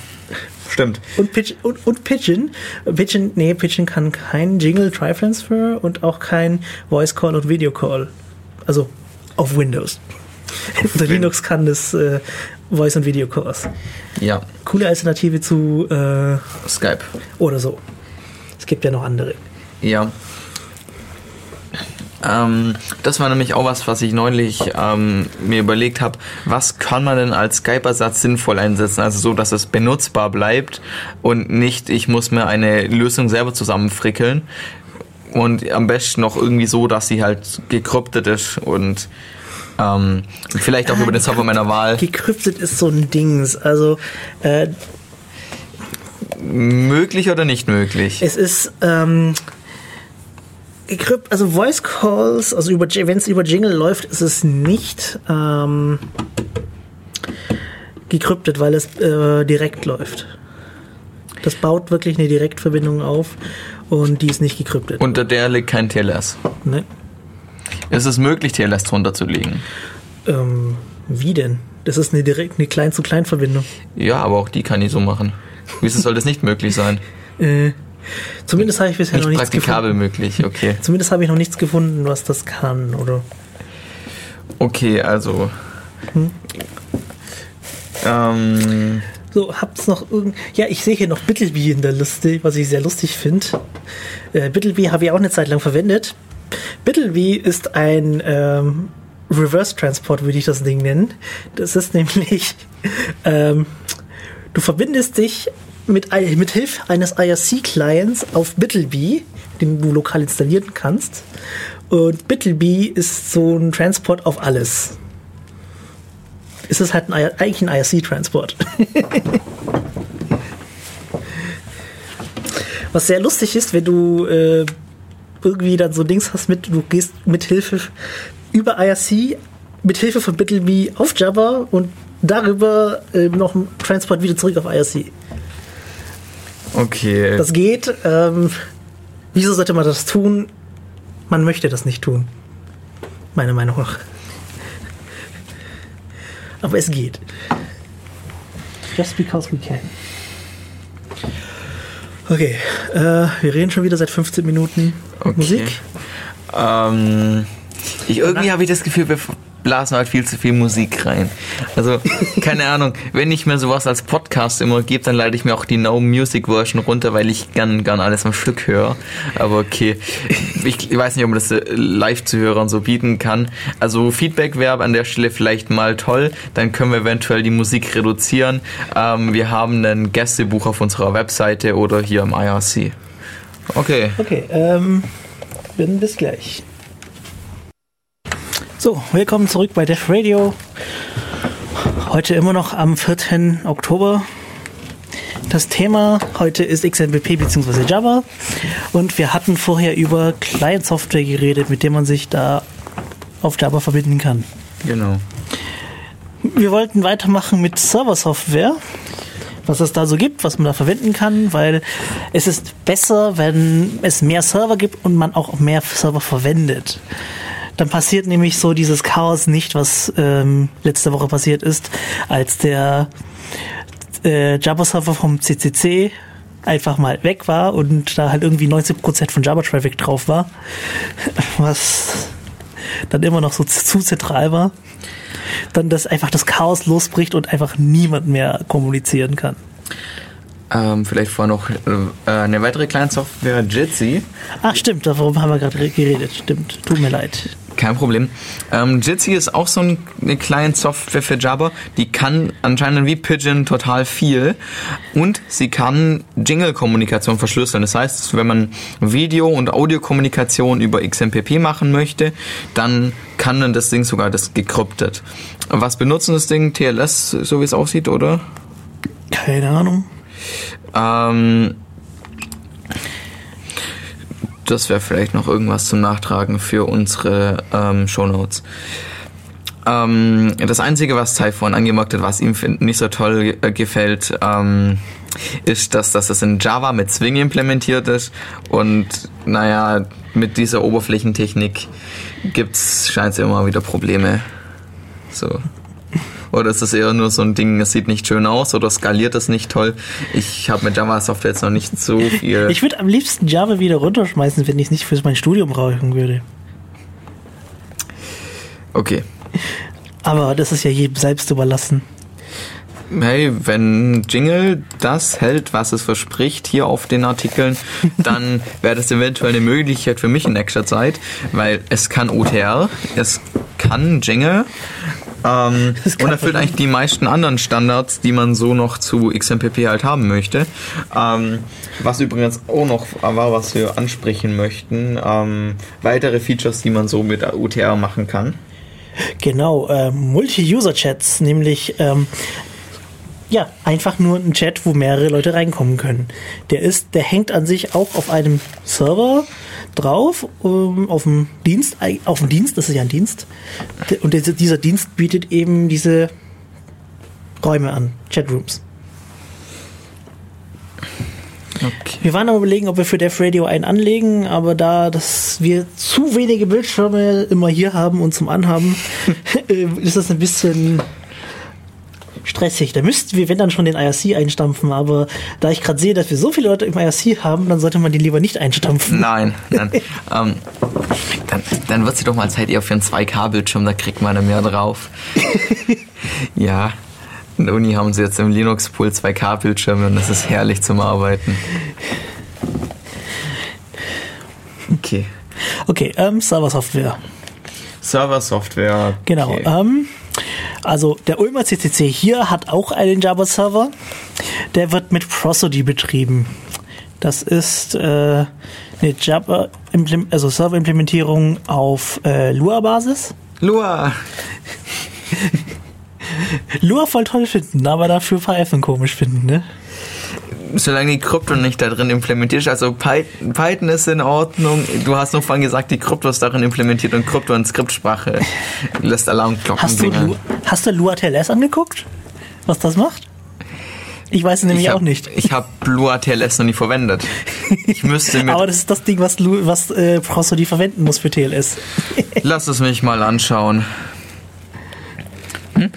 stimmt. Und, Pitch, und, und Pigeon. Pigeon, nee, Pigeon kann kein Jingle Try Transfer und auch kein Voice Call und Video Call. Also auf Windows. Unter Linux kann das äh, Voice und Video Calls. Ja, Coole Alternative zu äh, Skype. oder so. Es gibt ja noch andere. Ja. Ähm, das war nämlich auch was, was ich neulich ähm, mir überlegt habe. Was kann man denn als Skype-Ersatz sinnvoll einsetzen? Also so, dass es benutzbar bleibt und nicht, ich muss mir eine Lösung selber zusammenfrickeln. Und am besten noch irgendwie so, dass sie halt gekryptet ist und ähm, vielleicht auch über den Server meiner Wahl. Gecryptet ist so ein Dings. Also äh, Möglich oder nicht möglich? Es ist ähm, also Voice Calls, also wenn es über Jingle läuft, ist es nicht ähm, gekryptet, weil es äh, direkt läuft. Das baut wirklich eine Direktverbindung auf und die ist nicht gekryptet. Unter der liegt kein TLS. ne? Es ist möglich, TLS drunter zu legen. ähm, wie denn? Das ist eine direkt eine Klein-zu-Klein-Verbindung. Ja, aber auch die kann ich so machen. Wieso soll das nicht möglich sein? Äh, zumindest habe ich bisher Nicht noch nichts praktikabel gefunden. möglich, okay. <laughs> Zumindest habe ich noch nichts gefunden, was das kann, oder? Okay, also. Ähm, So, habt's noch irgend. Ja, ich sehe hier noch Bittleby in der Liste, was ich sehr lustig finde. Äh, Bittleby habe ich auch eine Zeit lang verwendet. Bittleby ist ein ähm, Reverse Transport, würde ich das Ding nennen. Das ist <laughs> nämlich, ähm, du verbindest dich mit, mit Hilfe eines IRC-Clients auf Bittleby, den du lokal installieren kannst. Und Bittleby ist so ein Transport auf alles. Es ist halt ein, eigentlich ein IRC-Transport. <laughs> Was sehr lustig ist, wenn du äh, irgendwie dann so Dings hast mit, du gehst mit Hilfe über IRC, mit Hilfe von Bittleby auf Java und darüber äh, noch ein Transport wieder zurück auf IRC. Okay. Das geht. Ähm, wieso sollte man das tun? Man möchte das nicht tun. Meiner Meinung nach. Aber es geht. Just because we can. Okay, äh, wir reden schon wieder seit 15 Minuten Okay. Musik. Ähm, ich, irgendwie habe ich das Gefühl, wir blasen halt viel zu viel Musik rein. Also, keine Ahnung, wenn ich mir sowas als Podcast immer gebe, dann leite ich mir auch die No Music Version runter, weil ich gern, gern alles am Stück höre. Aber okay, ich, weiß nicht, ob man das live zu Hörern so bieten kann. Also, Feedback wäre an der Stelle vielleicht mal toll. Dann können wir eventuell die Musik reduzieren. Ähm, wir haben einen Gästebuch auf unserer Webseite oder hier im IRC. Okay. Okay, ähm, bis gleich. So, willkommen zurück bei Def Radio. Heute immer noch am 4. Oktober. Das Thema heute ist XMPP bzw. Java und wir hatten vorher über Client-Software geredet, mit dem man sich da auf Java verbinden kann. Genau. Wir wollten weitermachen mit Server-Software, was es da so gibt, was man da verwenden kann, weil es ist besser, wenn es mehr Server gibt und man auch mehr Server verwendet. Dann passiert nämlich so dieses Chaos nicht, was ähm, letzte Woche passiert ist, als der äh, Java-Server vom CCC einfach mal weg war und da halt irgendwie 90% von Java-Traffic drauf war, <laughs> was dann immer noch so zu zentral war, dann dass einfach das Chaos losbricht und einfach niemand mehr kommunizieren kann. Ähm, vielleicht vorher noch äh, eine weitere Client-Software, Jitsi. Ach stimmt, darum haben wir gerade geredet. Stimmt, tut mir leid. Kein Problem. Ähm, Jitsi ist auch so eine Client-Software für Java. Die kann anscheinend wie Pigeon total viel. Und sie kann Jingle-Kommunikation verschlüsseln. Das heißt, wenn man Video- und Audiokommunikation über XMPP machen möchte, dann kann dann das Ding sogar das gekryptet. Was benutzen das Ding? TLS, so wie es aussieht, oder? Keine Ahnung. Ähm, das wäre vielleicht noch irgendwas zum Nachtragen für unsere ähm, Shownotes. Ähm, das Einzige, was Typhon angemerkt hat, was ihm nicht so toll äh, gefällt, ähm, ist, dass, dass das in Java mit Swing implementiert ist und naja, mit dieser Oberflächentechnik gibt's scheint es immer wieder Probleme. So. Oder ist das eher nur so ein Ding, es sieht nicht schön aus oder skaliert es nicht toll? Ich habe mit Java-Software jetzt noch nicht so viel. Ich würde am liebsten Java wieder runterschmeißen, wenn ich es nicht für mein Studium brauchen würde. Okay. Aber das ist ja jedem selbst überlassen. Hey, wenn Jingle das hält, was es verspricht hier auf den Artikeln, <laughs> dann wäre das eventuell eine Möglichkeit für mich in nächster Zeit, weil es kann OTR, es kann Jingle ähm, <laughs> und erfüllt eigentlich die meisten anderen Standards, die man so noch zu XMPP halt haben möchte. Ähm, was übrigens auch noch war, was wir ansprechen möchten, ähm, weitere Features, die man so mit OTR machen kann. Genau, äh, Multi-User-Chats, nämlich ähm, ja, einfach nur ein Chat, wo mehrere Leute reinkommen können. Der ist, der hängt an sich auch auf einem Server drauf, um, auf dem Dienst, auf dem Dienst, das ist ja ein Dienst. Und dieser Dienst bietet eben diese Räume an, Chatrooms. Okay. Wir waren am überlegen, ob wir für Def Radio einen anlegen, aber da dass wir zu wenige Bildschirme immer hier haben und zum Anhaben, <laughs> äh, ist das ein bisschen stressig. Da müssten wir, wenn dann schon den IRC einstampfen, aber da ich gerade sehe, dass wir so viele Leute im IRC haben, dann sollte man die lieber nicht einstampfen. Nein, nein. <laughs> ähm, dann, dann wird sie doch mal Zeit eher für einen 2K-Bildschirm, da kriegt man mehr drauf. <laughs> ja. In der Uni haben sie jetzt im Linux-Pool 2K-Bildschirme und das ist herrlich zum Arbeiten. Okay. Okay, ähm, Server-Software. Server-Software. Genau. Okay. Ähm, also der Ulmer CCC hier hat auch einen Java-Server. Der wird mit Prosody betrieben. Das ist äh, eine Java also Server-Implementierung auf äh, Lua-Basis. Lua. <laughs> Lua voll toll finden, aber dafür Python komisch finden, ne? Solange die Krypto nicht da drin implementiert ist. Also Python ist in Ordnung. Du hast nur vorhin gesagt, die Krypto ist darin implementiert und Krypto in Skriptsprache lässt Alarmglocken hast du, hast du Lua TLS angeguckt? Was das macht? Ich weiß es nämlich hab, auch nicht. Ich habe Lua TLS noch nie verwendet. Ich müsste <laughs> mit Aber das ist das Ding, was, Lu, was äh, Prosody verwenden muss für TLS. <laughs> Lass es mich mal anschauen. Hm?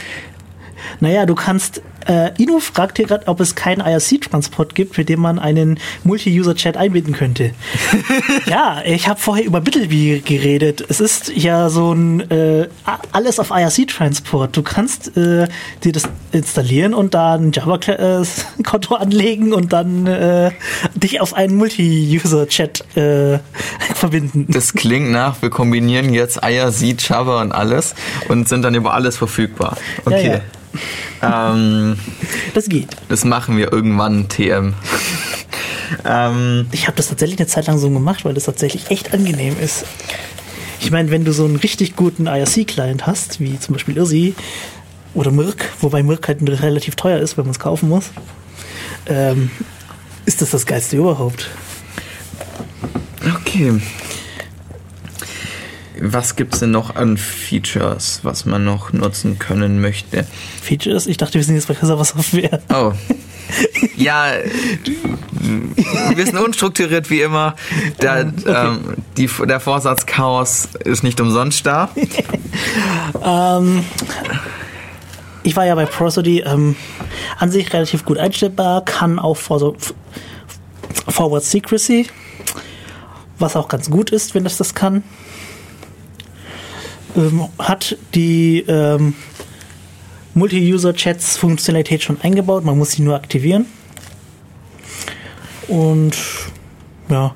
Naja, du kannst Äh, Inu fragt hier gerade, ob es keinen IRC-Transport gibt, mit dem man einen Multi-User-Chat einbinden könnte. <laughs> ja, ich habe vorher über Bittleby geredet. Es ist ja so ein äh, alles auf IRC-Transport. Du kannst äh, dir das installieren und da ein Java-Konto <laughs> anlegen und dann äh, dich auf einen Multi-User-Chat äh, <laughs> verbinden. Das klingt nach, wir kombinieren jetzt IRC, Java und alles und sind dann über alles verfügbar. Okay. Ja, ja. Ähm, Das geht. das machen wir irgendwann, TM. ähm, Ich habe das tatsächlich eine Zeit lang so gemacht, weil das tatsächlich echt angenehm ist. Ich meine, wenn du so einen richtig guten IRC-Client hast, wie zum Beispiel Irsi oder Mirk, wobei Mirk halt relativ teuer ist, wenn man es kaufen muss, ähm, ist das das Geilste überhaupt. okay. Was gibt's denn noch an Features, was man noch nutzen können möchte? Features? Ich dachte, wir sind jetzt bei Server Software. Oh. <laughs> Ja, wir sind unstrukturiert wie immer. Der, ähm, die, der Vorsatz Chaos ist nicht umsonst da. <laughs> Ähm, ich war ja bei Prosody ähm, an sich relativ gut einstellbar, kann auch for Forward Secrecy, was auch ganz gut ist, wenn das das kann. Ähm, hat die ähm, Multi-User-Chats-Funktionalität schon eingebaut, man muss sie nur aktivieren. Und ja,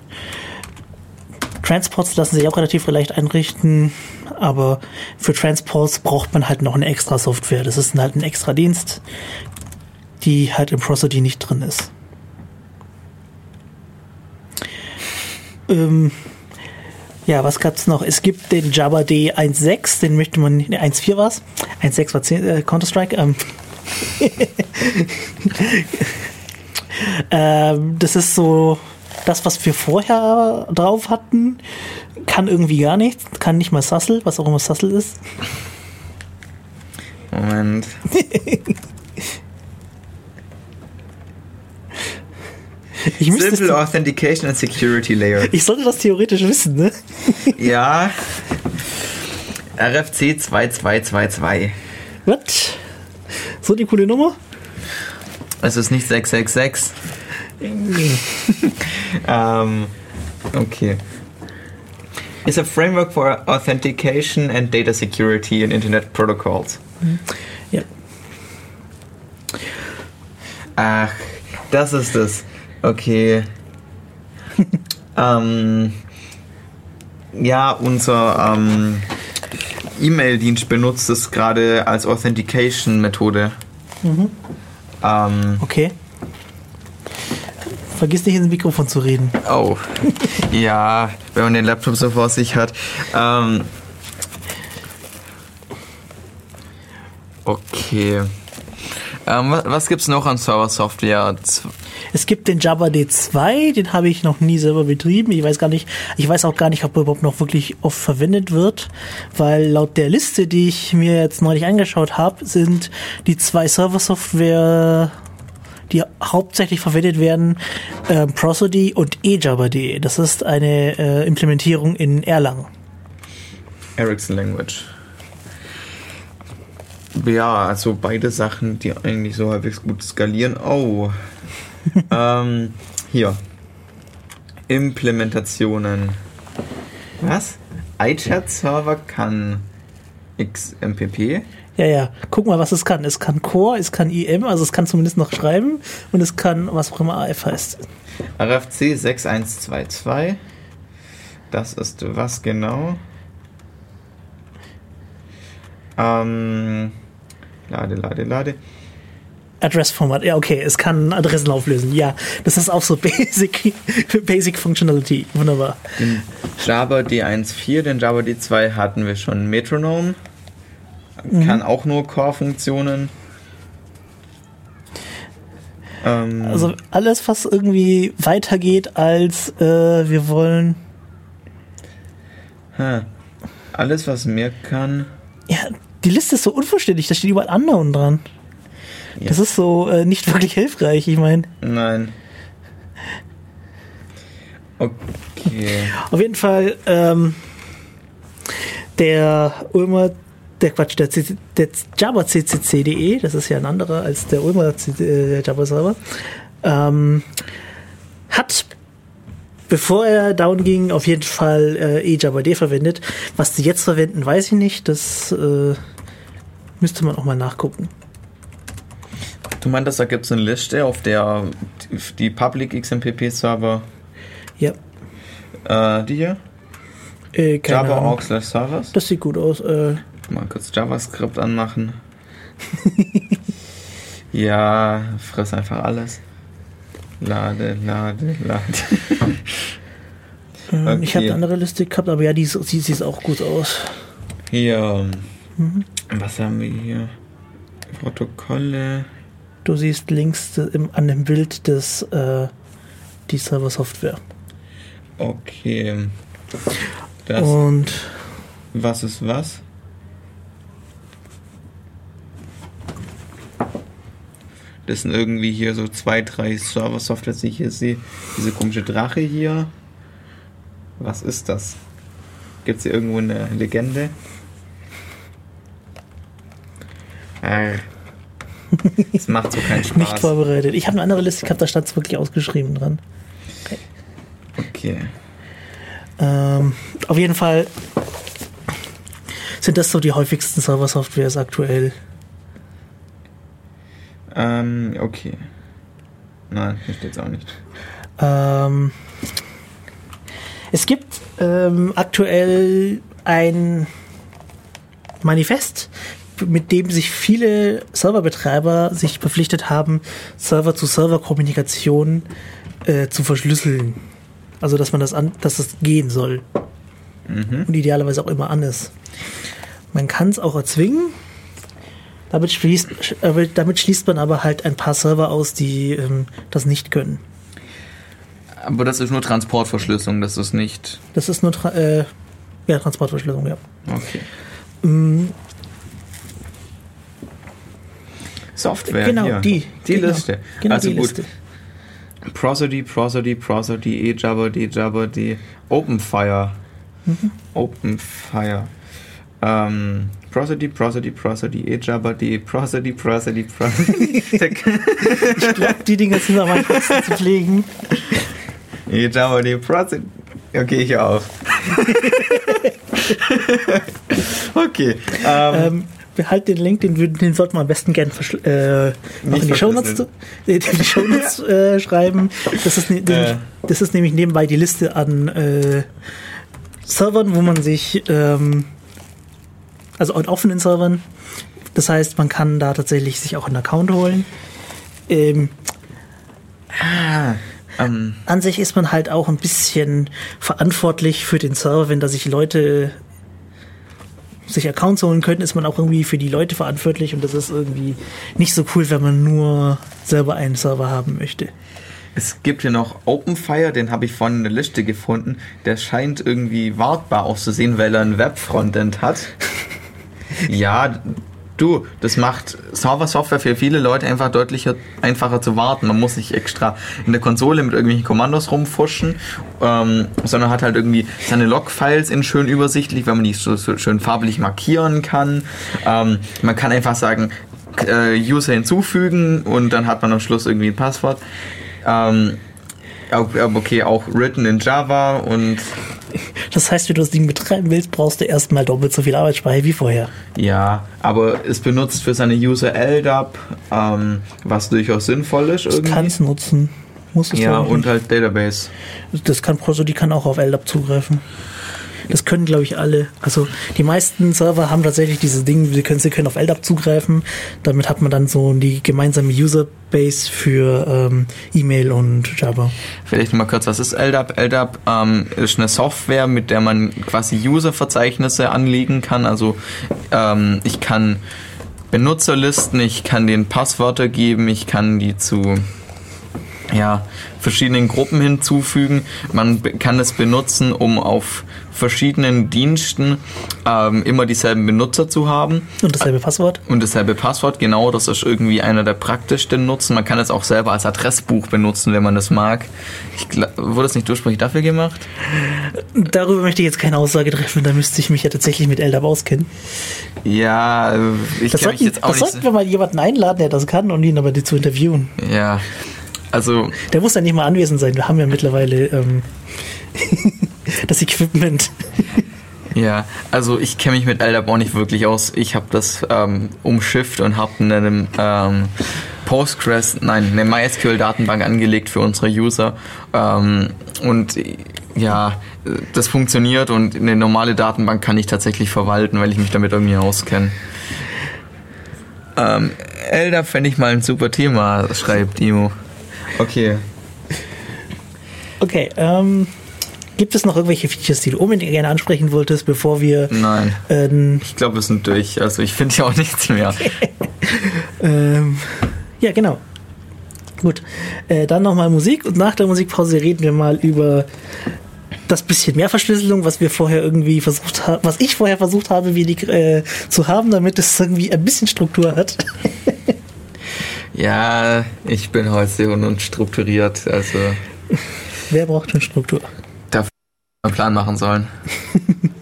Transports lassen sich auch relativ leicht einrichten, aber für Transports braucht man halt noch eine extra Software. Das ist halt ein extra Dienst, die halt im Prosody nicht drin ist. Ähm, ja, was gab's noch? Es gibt den Java D 1.6, den möchte man, ne, 1.4 war's. 1.6 war 10, äh, Counter-Strike. Ähm. <laughs> ähm, das ist so das, was wir vorher drauf hatten. Kann irgendwie gar nichts. Kann nicht mal Sassel, was auch immer Sassel ist. Moment. <laughs> Ich, Simple Authentication and Security Layer. ich sollte das theoretisch wissen, ne? <laughs> Ja. RFC 2222. Was? So die coole Nummer? Es ist nicht 666. <laughs> ähm, okay. Is a framework for authentication and data security in Internet protocols. Ja. Ach, das ist es. Okay. ähm, ja, unser ähm, E-Mail-Dienst benutzt es gerade als Authentication-Methode. Ähm, Okay. Vergiss nicht ins Mikrofon zu reden. oh. <laughs> ja, wenn man den Laptop so vor sich hat. Ähm, okay. Ähm, was, was gibt's noch an Server-Software? Es gibt den Java D2, den habe ich noch nie selber betrieben. Ich weiß gar nicht, ich weiß auch gar nicht, ob er überhaupt noch wirklich oft verwendet wird, weil laut der Liste, die ich mir jetzt neulich angeschaut habe, sind die zwei Server-Software, die hauptsächlich verwendet werden, äh, Prosody und eJava.de. Das ist eine äh, Implementierung in Erlang. Ericsson Language. Ja, also beide Sachen, die eigentlich so halbwegs gut skalieren. Oh. <laughs> ähm, hier. Implementationen. Was? iChat-Server kann XMPP. Ja, ja. Guck mal, was es kann. Es kann Core, es kann IM, also es kann zumindest noch schreiben und es kann, was auch immer AF heißt. RFC 6122. Das ist was genau? Ähm, lade, lade, lade. Address-Format, ja, okay, es kann Adressen auflösen, ja. Das ist auch so <laughs> Basic, Basic Functionality. Wunderbar. Den Java D1.4, den Java D2 hatten wir schon. Metronome kann auch nur Core-Funktionen. Ähm, Also alles, was irgendwie weitergeht als äh, wir wollen. ha. alles, was mehr kann. Ja, die Liste ist so unvollständig, da steht überall Unknown dran. Ja. Das ist so äh, nicht wirklich hilfreich, ich meine. Nein. Okay. Auf jeden Fall, ähm, der Ulmer der Quatsch, der, CC, der Java CCC.de, das ist ja ein anderer als der Ulmer äh, Java Server, ähm, hat bevor er down ging, auf jeden Fall äh, eJavaD verwendet. Was die jetzt verwenden, weiß ich nicht. Das äh, müsste man auch mal nachgucken. Du meintest, da gibt es eine Liste, auf der die Public XMPP-Server. Ja. Äh, die hier? Äh, keine Java org slash servers. Das sieht gut aus. Äh, Mal kurz JavaScript anmachen. <laughs> ja, friss einfach alles. Lade, lade, lade. ähm, Ich Okay. habe eine andere Liste gehabt, aber ja, die ist- sieht, auch gut aus. Hier. Was haben wir hier? Protokolle. Du siehst links im, an dem Bild des äh, die Server-Software. Okay. Das, Und was ist was? Das sind irgendwie hier so zwei, drei Server-Softwares, die ich hier sehe. Diese komische Drache hier. Was ist das? Gibt es hier irgendwo eine Legende? Äh. Das macht so keinen <laughs> Spaß. nicht vorbereitet. Ich habe eine andere Liste gehabt, da stand es wirklich ausgeschrieben dran. Okay. Ähm, auf jeden Fall sind das so die häufigsten Server-Softwares aktuell. Ähm, okay. Nein, hier steht's auch nicht. Ähm, es gibt ähm, aktuell ein Manifest, mit dem sich viele Serverbetreiber sich verpflichtet haben, Server-zu-Server-Kommunikation äh, zu verschlüsseln. Also dass man das an, dass das gehen soll. Mhm. Und idealerweise auch immer an ist. Man kann es auch erzwingen. Damit schließt, äh, damit schließt man aber halt ein paar Server aus, die ähm, das nicht können. Aber das ist nur Transportverschlüsselung, das ist nicht. Das ist nur Tra äh, ja, Transportverschlüsselung, ja. Okay. Software. genau, hier. die. Die genau, Liste. Genau also die gut. Liste. Prosody, Prosody, Prosody, eJabber, dJabber, die OpenFire. Mhm. OpenFire. Ähm, Prosody, Prosody, Prosody, eJabber, die Prosody, Prosody, Prosody. <laughs> Ich glaube, die Dinge sind am einfachsten zu pflegen. eJabber, die Prosody. Okay, ich auf. <laughs> <laughs> okay. Ähm, Ähm, behalt den Link, den, den sollten wir am besten gerne äh, Nicht in die Shownotes, äh, die Shownotes <laughs> äh, schreiben. Das ist, ne, Äh. das ist nämlich nebenbei die Liste an äh, Servern, wo man sich, ähm, also an offenen Servern, das heißt, man kann da tatsächlich sich auch einen Account holen. Ähm, ah, ähm, an sich ist man halt auch ein bisschen verantwortlich für den Server, wenn da sich Leute sich Accounts holen können, ist man auch irgendwie für die Leute verantwortlich und das ist irgendwie nicht so cool, wenn man nur selber einen Server haben möchte. Es gibt hier noch OpenFire, den habe ich vorhin in der Liste gefunden. Der scheint irgendwie wartbar auszusehen, weil er ein Web-Frontend hat. <laughs> ja, du, das macht Server-Software für viele Leute einfach deutlich einfacher zu warten. Man muss nicht extra in der Konsole mit irgendwelchen Kommandos rumfuschen, ähm, sondern hat halt irgendwie seine Log-Files in schön übersichtlich, weil man die so, so schön farblich markieren kann. Ähm, man kann einfach sagen, äh, User hinzufügen und dann hat man am Schluss irgendwie ein Passwort. Ähm, okay, auch written in Java und <laughs> Das heißt, wenn du das Ding betreiben willst, brauchst du erstmal doppelt so viel Arbeitsspeicher wie vorher. ja, aber es benutzt für seine User LDAP, ähm, was durchaus sinnvoll ist Das irgendwie. kannst nutzen. Muss es ja, und nicht. halt Database. Das kann Proso, die kann auch auf LDAP zugreifen. Das können, glaube ich, alle. Also die meisten Server haben tatsächlich dieses Ding, sie können, sie können auf LDAP zugreifen. Damit hat man dann so die gemeinsame Userbase für ähm, E-Mail und Java. Vielleicht mal kurz, was ist LDAP? LDAP ähm, ist eine Software, mit der man quasi User-Verzeichnisse anlegen kann. Also ähm, ich kann Benutzerlisten, ich kann den Passwörter geben, ich kann die zu ja, verschiedenen Gruppen hinzufügen. Man kann es benutzen, um auf verschiedenen Diensten ähm, immer dieselben Benutzer zu haben. Und dasselbe Passwort? Und dasselbe Passwort, genau, das ist irgendwie einer der praktischsten Nutzen. Man kann es auch selber als Adressbuch benutzen, wenn man das mag. Ich gla- wurde es nicht ursprünglich dafür gemacht? Darüber möchte ich jetzt keine Aussage treffen, da müsste ich mich ja tatsächlich mit LDAP auskennen. Ja, ich Das mich sollten, jetzt auch das nicht. sollten wir mal jemanden einladen, der das kann und ihn aber zu interviewen. Ja, also Der muss ja nicht mal anwesend sein. Wir haben ja mittlerweile ähm, <laughs> das Equipment. Ja, also ich kenne mich mit LDAP auch nicht wirklich aus. Ich habe das ähm, umschifft und habe eine ähm, Postgres, nein, eine MySQL-Datenbank angelegt für unsere User. Ähm, und ja, das funktioniert und eine normale Datenbank kann ich tatsächlich verwalten, weil ich mich damit irgendwie auskenne. Ähm, LDAP fände ich mal ein super Thema, schreibt Imo. Okay. Okay, ähm, gibt es noch irgendwelche Features, die du unbedingt gerne ansprechen wolltest, bevor wir Nein. ähm, Ich glaube, wir sind durch. Also ich finde ja auch nichts mehr. <laughs> Ähm, ja, genau. Gut. Äh, dann nochmal Musik und nach der Musikpause reden wir mal über das bisschen mehr Verschlüsselung, was wir vorher irgendwie versucht haben, was ich vorher versucht habe, wenig äh, zu haben, damit es irgendwie ein bisschen Struktur hat. <laughs> Ja, ich bin heute sehr unstrukturiert, also Wer braucht schon Struktur? einen Plan machen sollen. <laughs>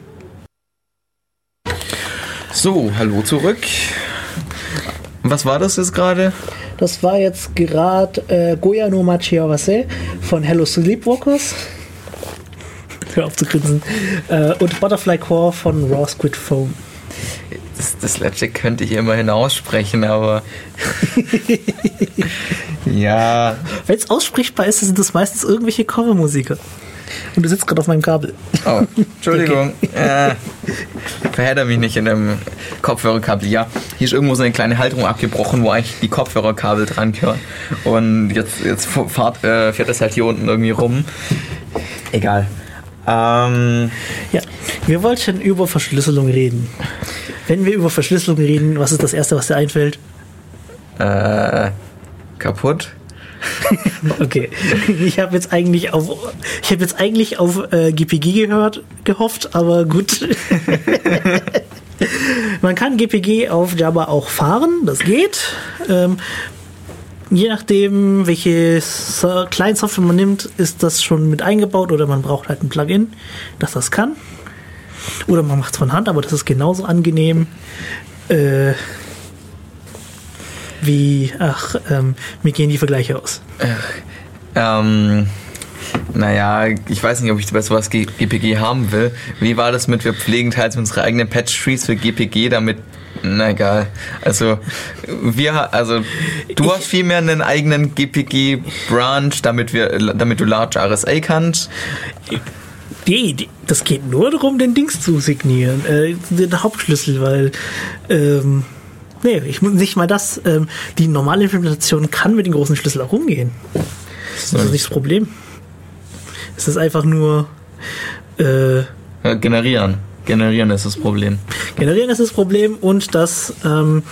so, hallo zurück. Was war das jetzt gerade? Das war jetzt gerade äh, Goya no Machiawase von Hello Sleepwalkers. Hör auf zu grinsen. Äh, und Butterfly Core von Raw Squid Foam. Das, das letzte könnte ich immerhin aussprechen, aber. <laughs> ja. Wenn es aussprechbar ist, sind das meistens irgendwelche Covermusiker. Und du sitzt gerade auf meinem Kabel. Oh, <laughs> Entschuldigung. Äh, verhedder mich nicht in dem Kopfhörerkabel. Ja, hier ist irgendwo so eine kleine Halterung abgebrochen, wo eigentlich die Kopfhörerkabel dran gehören. Und jetzt, jetzt fahrt, äh, fährt das halt hier unten irgendwie rum. Egal. Ähm, Ja, wir wollten über Verschlüsselung reden. Wenn wir über Verschlüsselung reden, was ist das Erste, was dir einfällt? äh, kaputt? <laughs> Okay, ich habe jetzt eigentlich auf, ich habe jetzt eigentlich auf äh, GPG gehört, gehofft, aber gut. <laughs> Man kann GPG auf Java auch fahren, das geht. Ähm, je nachdem, welche so Client-Software man nimmt, ist das schon mit eingebaut oder man braucht halt ein Plugin, das das kann. Oder man macht es von Hand, aber das ist genauso angenehm. Äh, wie, ach, ähm, mir gehen die Vergleiche aus. Ähm, naja, ich weiß nicht, ob ich bei sowas G- GPG haben will. Wie war das mit, wir pflegen teils unsere eigenen Patch-Trees für GPG, damit na egal. Also wir, also du hast vielmehr einen eigenen GPG-Branch, damit wir, damit du Large RSA kannst. Die, das geht nur darum, den Dings zu signieren, äh, den Hauptschlüssel, weil, ähm, nee, ich muss nicht mal das, ähm, die normale Implementation kann mit den großen Schlüssel auch umgehen. Das ist nicht das Problem. Es ist einfach nur, äh, Ja, generieren. Generieren ist das Problem. generieren ist das Problem und das, ähm,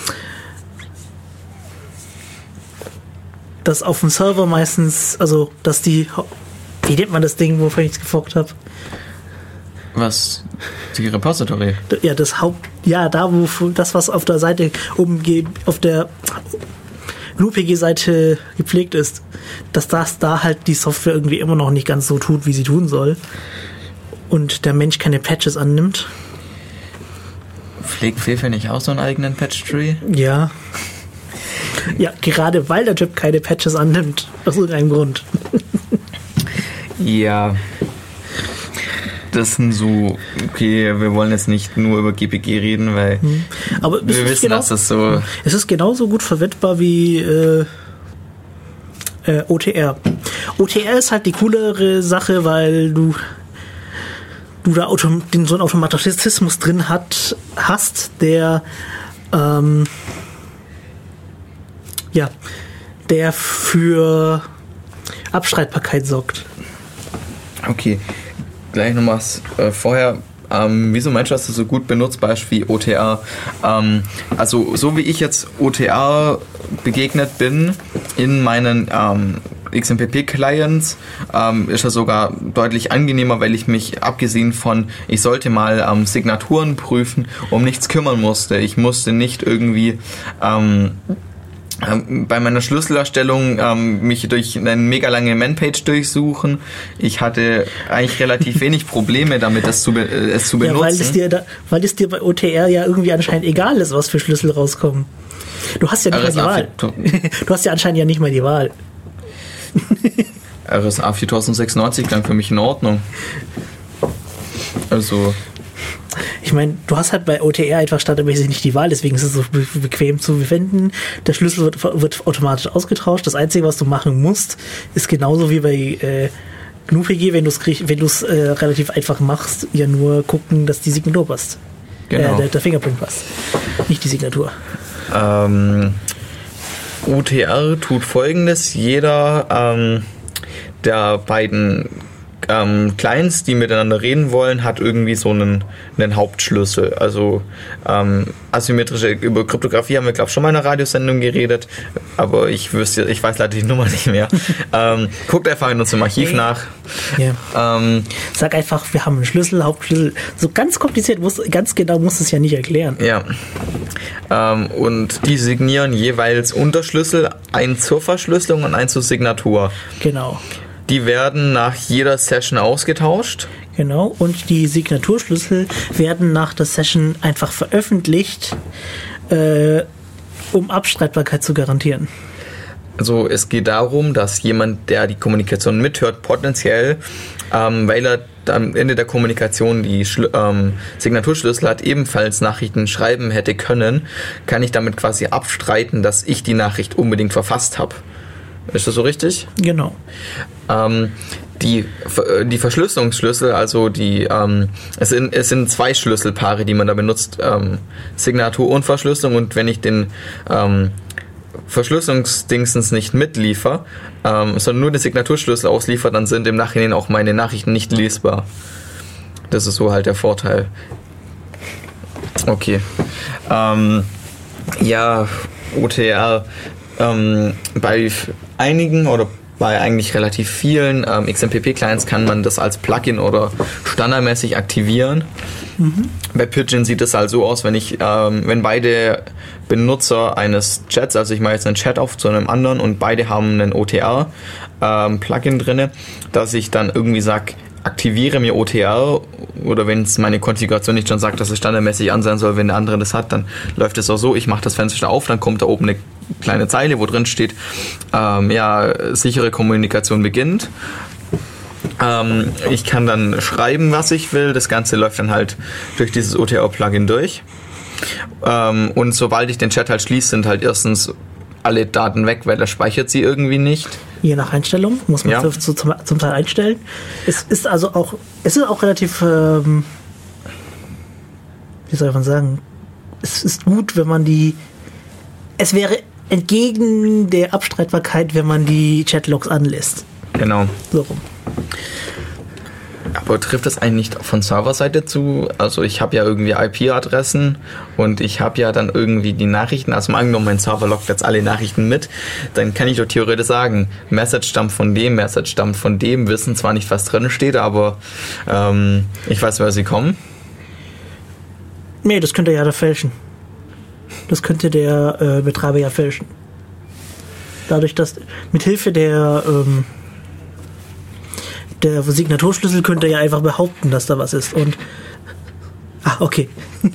dass auf dem Server meistens, also, dass die, wie nennt man das Ding, wovon ich es gefockt habe? Was? Die Repository. ja, das Haupt, ja, da wo das, was auf der Seite oben auf der GNU-PG-Seite gepflegt ist, dass das da halt die Software irgendwie immer noch nicht ganz so tut, wie sie tun soll. Und der Mensch keine Patches annimmt. Pflegt Fefe nicht auch so einen eigenen Patch-Tree? Ja. Ja, gerade weil der Typ keine Patches annimmt. Aus irgendeinem Grund. <laughs> Ja. Das sind so, okay, wir wollen jetzt nicht nur über GPG reden, weil Aber es wir ist, wissen, genau, dass das so. es ist genauso gut verwendbar wie äh, äh, OTR. OTR ist halt die coolere Sache, weil du du da autom den, so einen Automatismus drin hat, hast, der ähm, ja, der für Abstreitbarkeit sorgt. Okay, gleich noch was äh, vorher. Ähm, wieso meinst du, dass das so gut benutzbar ist wie OTR? Ähm, also, so wie ich jetzt OTR begegnet bin in meinen ähm, XMPP-Clients ähm, ist er sogar deutlich angenehmer, weil ich mich abgesehen von, ich sollte mal ähm, Signaturen prüfen, um nichts kümmern musste. Ich musste nicht irgendwie ähm, bei meiner Schlüsselerstellung ähm, mich durch eine mega lange Manpage durchsuchen. Ich hatte eigentlich relativ <laughs> wenig Probleme damit, das zu äh, es zu benutzen. Ja, weil es, dir da, weil es dir bei OTR ja irgendwie anscheinend egal ist, was für Schlüssel rauskommen. Du hast ja nicht RSA mal die Wahl. <laughs> Du hast ja anscheinend ja nicht mal die Wahl. RSA 4096 klang für mich in Ordnung. Also ich meine, du hast halt bei OTR einfach standardmäßig nicht die Wahl, deswegen ist es so be bequem zu verwenden. Der Schlüssel wird, wird, automatisch ausgetauscht. Das Einzige, was du machen musst, ist genauso wie bei äh, GNU-PG, wenn du es wenn äh, relativ einfach machst, ja nur gucken, dass die Signatur passt. Genau. Äh, der, der Fingerprint passt. Nicht die Signatur. Ähm, OTR tut folgendes: Jeder ähm, der beiden ähm, Clients, die miteinander reden wollen, hat irgendwie so einen, einen Hauptschlüssel. Also ähm, asymmetrische, über Kryptographie haben wir, glaube ich, schon mal in einer Radiosendung geredet, aber ich wüsste, ich weiß leider die Nummer <laughs> nicht mehr. ähm, guckt einfach in unserem Archiv okay. nach. Ja. Ähm, Sag einfach, wir haben einen Schlüssel, Hauptschlüssel. So ganz kompliziert, muss, ganz genau muss es ja nicht erklären. Ja. Ähm, und die signieren jeweils Unterschlüssel, einen zur Verschlüsselung und einen zur Signatur. Genau. Die werden nach jeder Session ausgetauscht. Genau, und die Signaturschlüssel werden nach der Session einfach veröffentlicht, äh, um Abstreitbarkeit zu garantieren. Also es geht darum, dass jemand, der die Kommunikation mithört, potenziell, ähm, weil er am Ende der Kommunikation die Schl ähm, Signaturschlüssel hat, ebenfalls Nachrichten schreiben hätte können, kann ich damit quasi abstreiten, dass ich die Nachricht unbedingt verfasst habe. Ist das so richtig? Genau. Ähm, die, äh, die Verschlüsselungsschlüssel, also die, ähm, es, sind, es sind zwei Schlüsselpaare, die man da benutzt, ähm, Signatur und Verschlüsselung. Und wenn ich den ähm, Verschlüsselungsdingsens nicht mitliefer, ähm, sondern nur den Signaturschlüssel ausliefert, dann sind im Nachhinein auch meine Nachrichten nicht lesbar. Das ist so halt der Vorteil. Okay. Ähm, ja, OTR. Ähm, bei einigen oder bei eigentlich relativ vielen ähm, XMPP-Clients kann man das als Plugin oder standardmäßig aktivieren. Mhm. Bei Pidgin sieht es halt so aus, wenn ich, ähm, wenn beide Benutzer eines Chats, also ich mache jetzt einen Chat auf zu einem anderen und beide haben einen OTR-Plugin ähm, drin, dass ich dann irgendwie sage, aktiviere mir OTR oder wenn es meine Konfiguration nicht schon sagt, dass es standardmäßig an sein soll, wenn der andere das hat, dann läuft es auch so, ich mache das Fenster auf, dann kommt da oben eine kleine Zeile, wo drin steht, ähm, ja, sichere Kommunikation beginnt. Ähm, ich kann dann schreiben, was ich will. Das Ganze läuft dann halt durch dieses OTR-Plugin durch. Ähm, und sobald ich den Chat halt schließe, sind halt erstens alle Daten weg, weil er speichert sie irgendwie nicht. Je nach Einstellung muss man ja. so zum, zum, Teil einstellen. Es ist also auch, es ist auch relativ, ähm, wie soll man sagen, es ist gut, wenn man die, es wäre entgegen der Abstreitbarkeit, wenn man die Chatlogs anlässt. Genau. So rum. Aber trifft das eigentlich nicht von Serverseite zu? Also ich habe ja irgendwie IP-Adressen und ich habe ja dann irgendwie die Nachrichten, also mal angenommen, mein Server lockt jetzt alle Nachrichten mit, dann kann ich doch theoretisch sagen, Message stammt von dem, Message stammt von dem, wissen zwar nicht, was drin steht, aber ähm, ich weiß, wer sie kommen. Nee, das könnte ja da fälschen. Das könnte der äh, Betreiber ja fälschen. Dadurch, dass mit Hilfe der ähm, der Signaturschlüssel könnte ja einfach behaupten, dass da was ist. Und ah, okay. <laughs>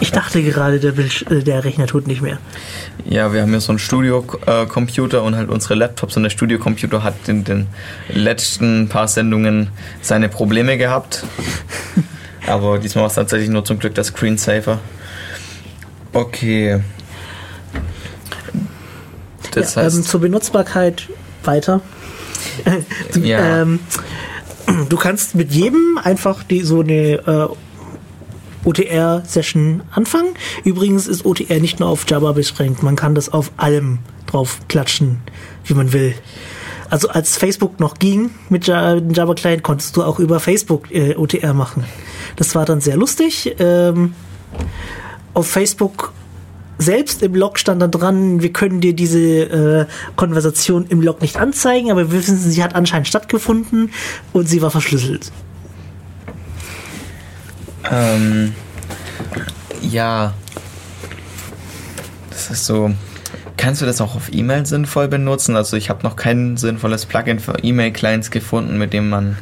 ich dachte gerade, der, Bild, äh, der Rechner tut nicht mehr. Ja, wir haben ja so einen Studio-Computer und halt unsere Laptops und der Studio-Computer hat in den letzten paar Sendungen seine Probleme gehabt. Aber diesmal war es tatsächlich nur zum Glück der Screensaver. Okay. Das ja, heißt, ähm, zur Benutzbarkeit weiter. <laughs> ja. ähm, du kannst mit jedem einfach die, so eine äh, OTR-Session anfangen. Übrigens ist OTR nicht nur auf Java beschränkt, man kann das auf allem drauf klatschen, wie man will. Also als Facebook noch ging mit Java Client, konntest du auch über Facebook äh, OTR machen. Das war dann sehr lustig. Ähm, auf Facebook selbst im Log stand da dran, wir können dir diese äh, Konversation im Log nicht anzeigen, aber wir wissen, sie hat anscheinend stattgefunden und sie war verschlüsselt. Ähm, ja. Das ist so. Kannst du das auch auf E-Mail sinnvoll benutzen? Also ich habe noch kein sinnvolles Plugin für E-Mail-Clients gefunden, mit dem man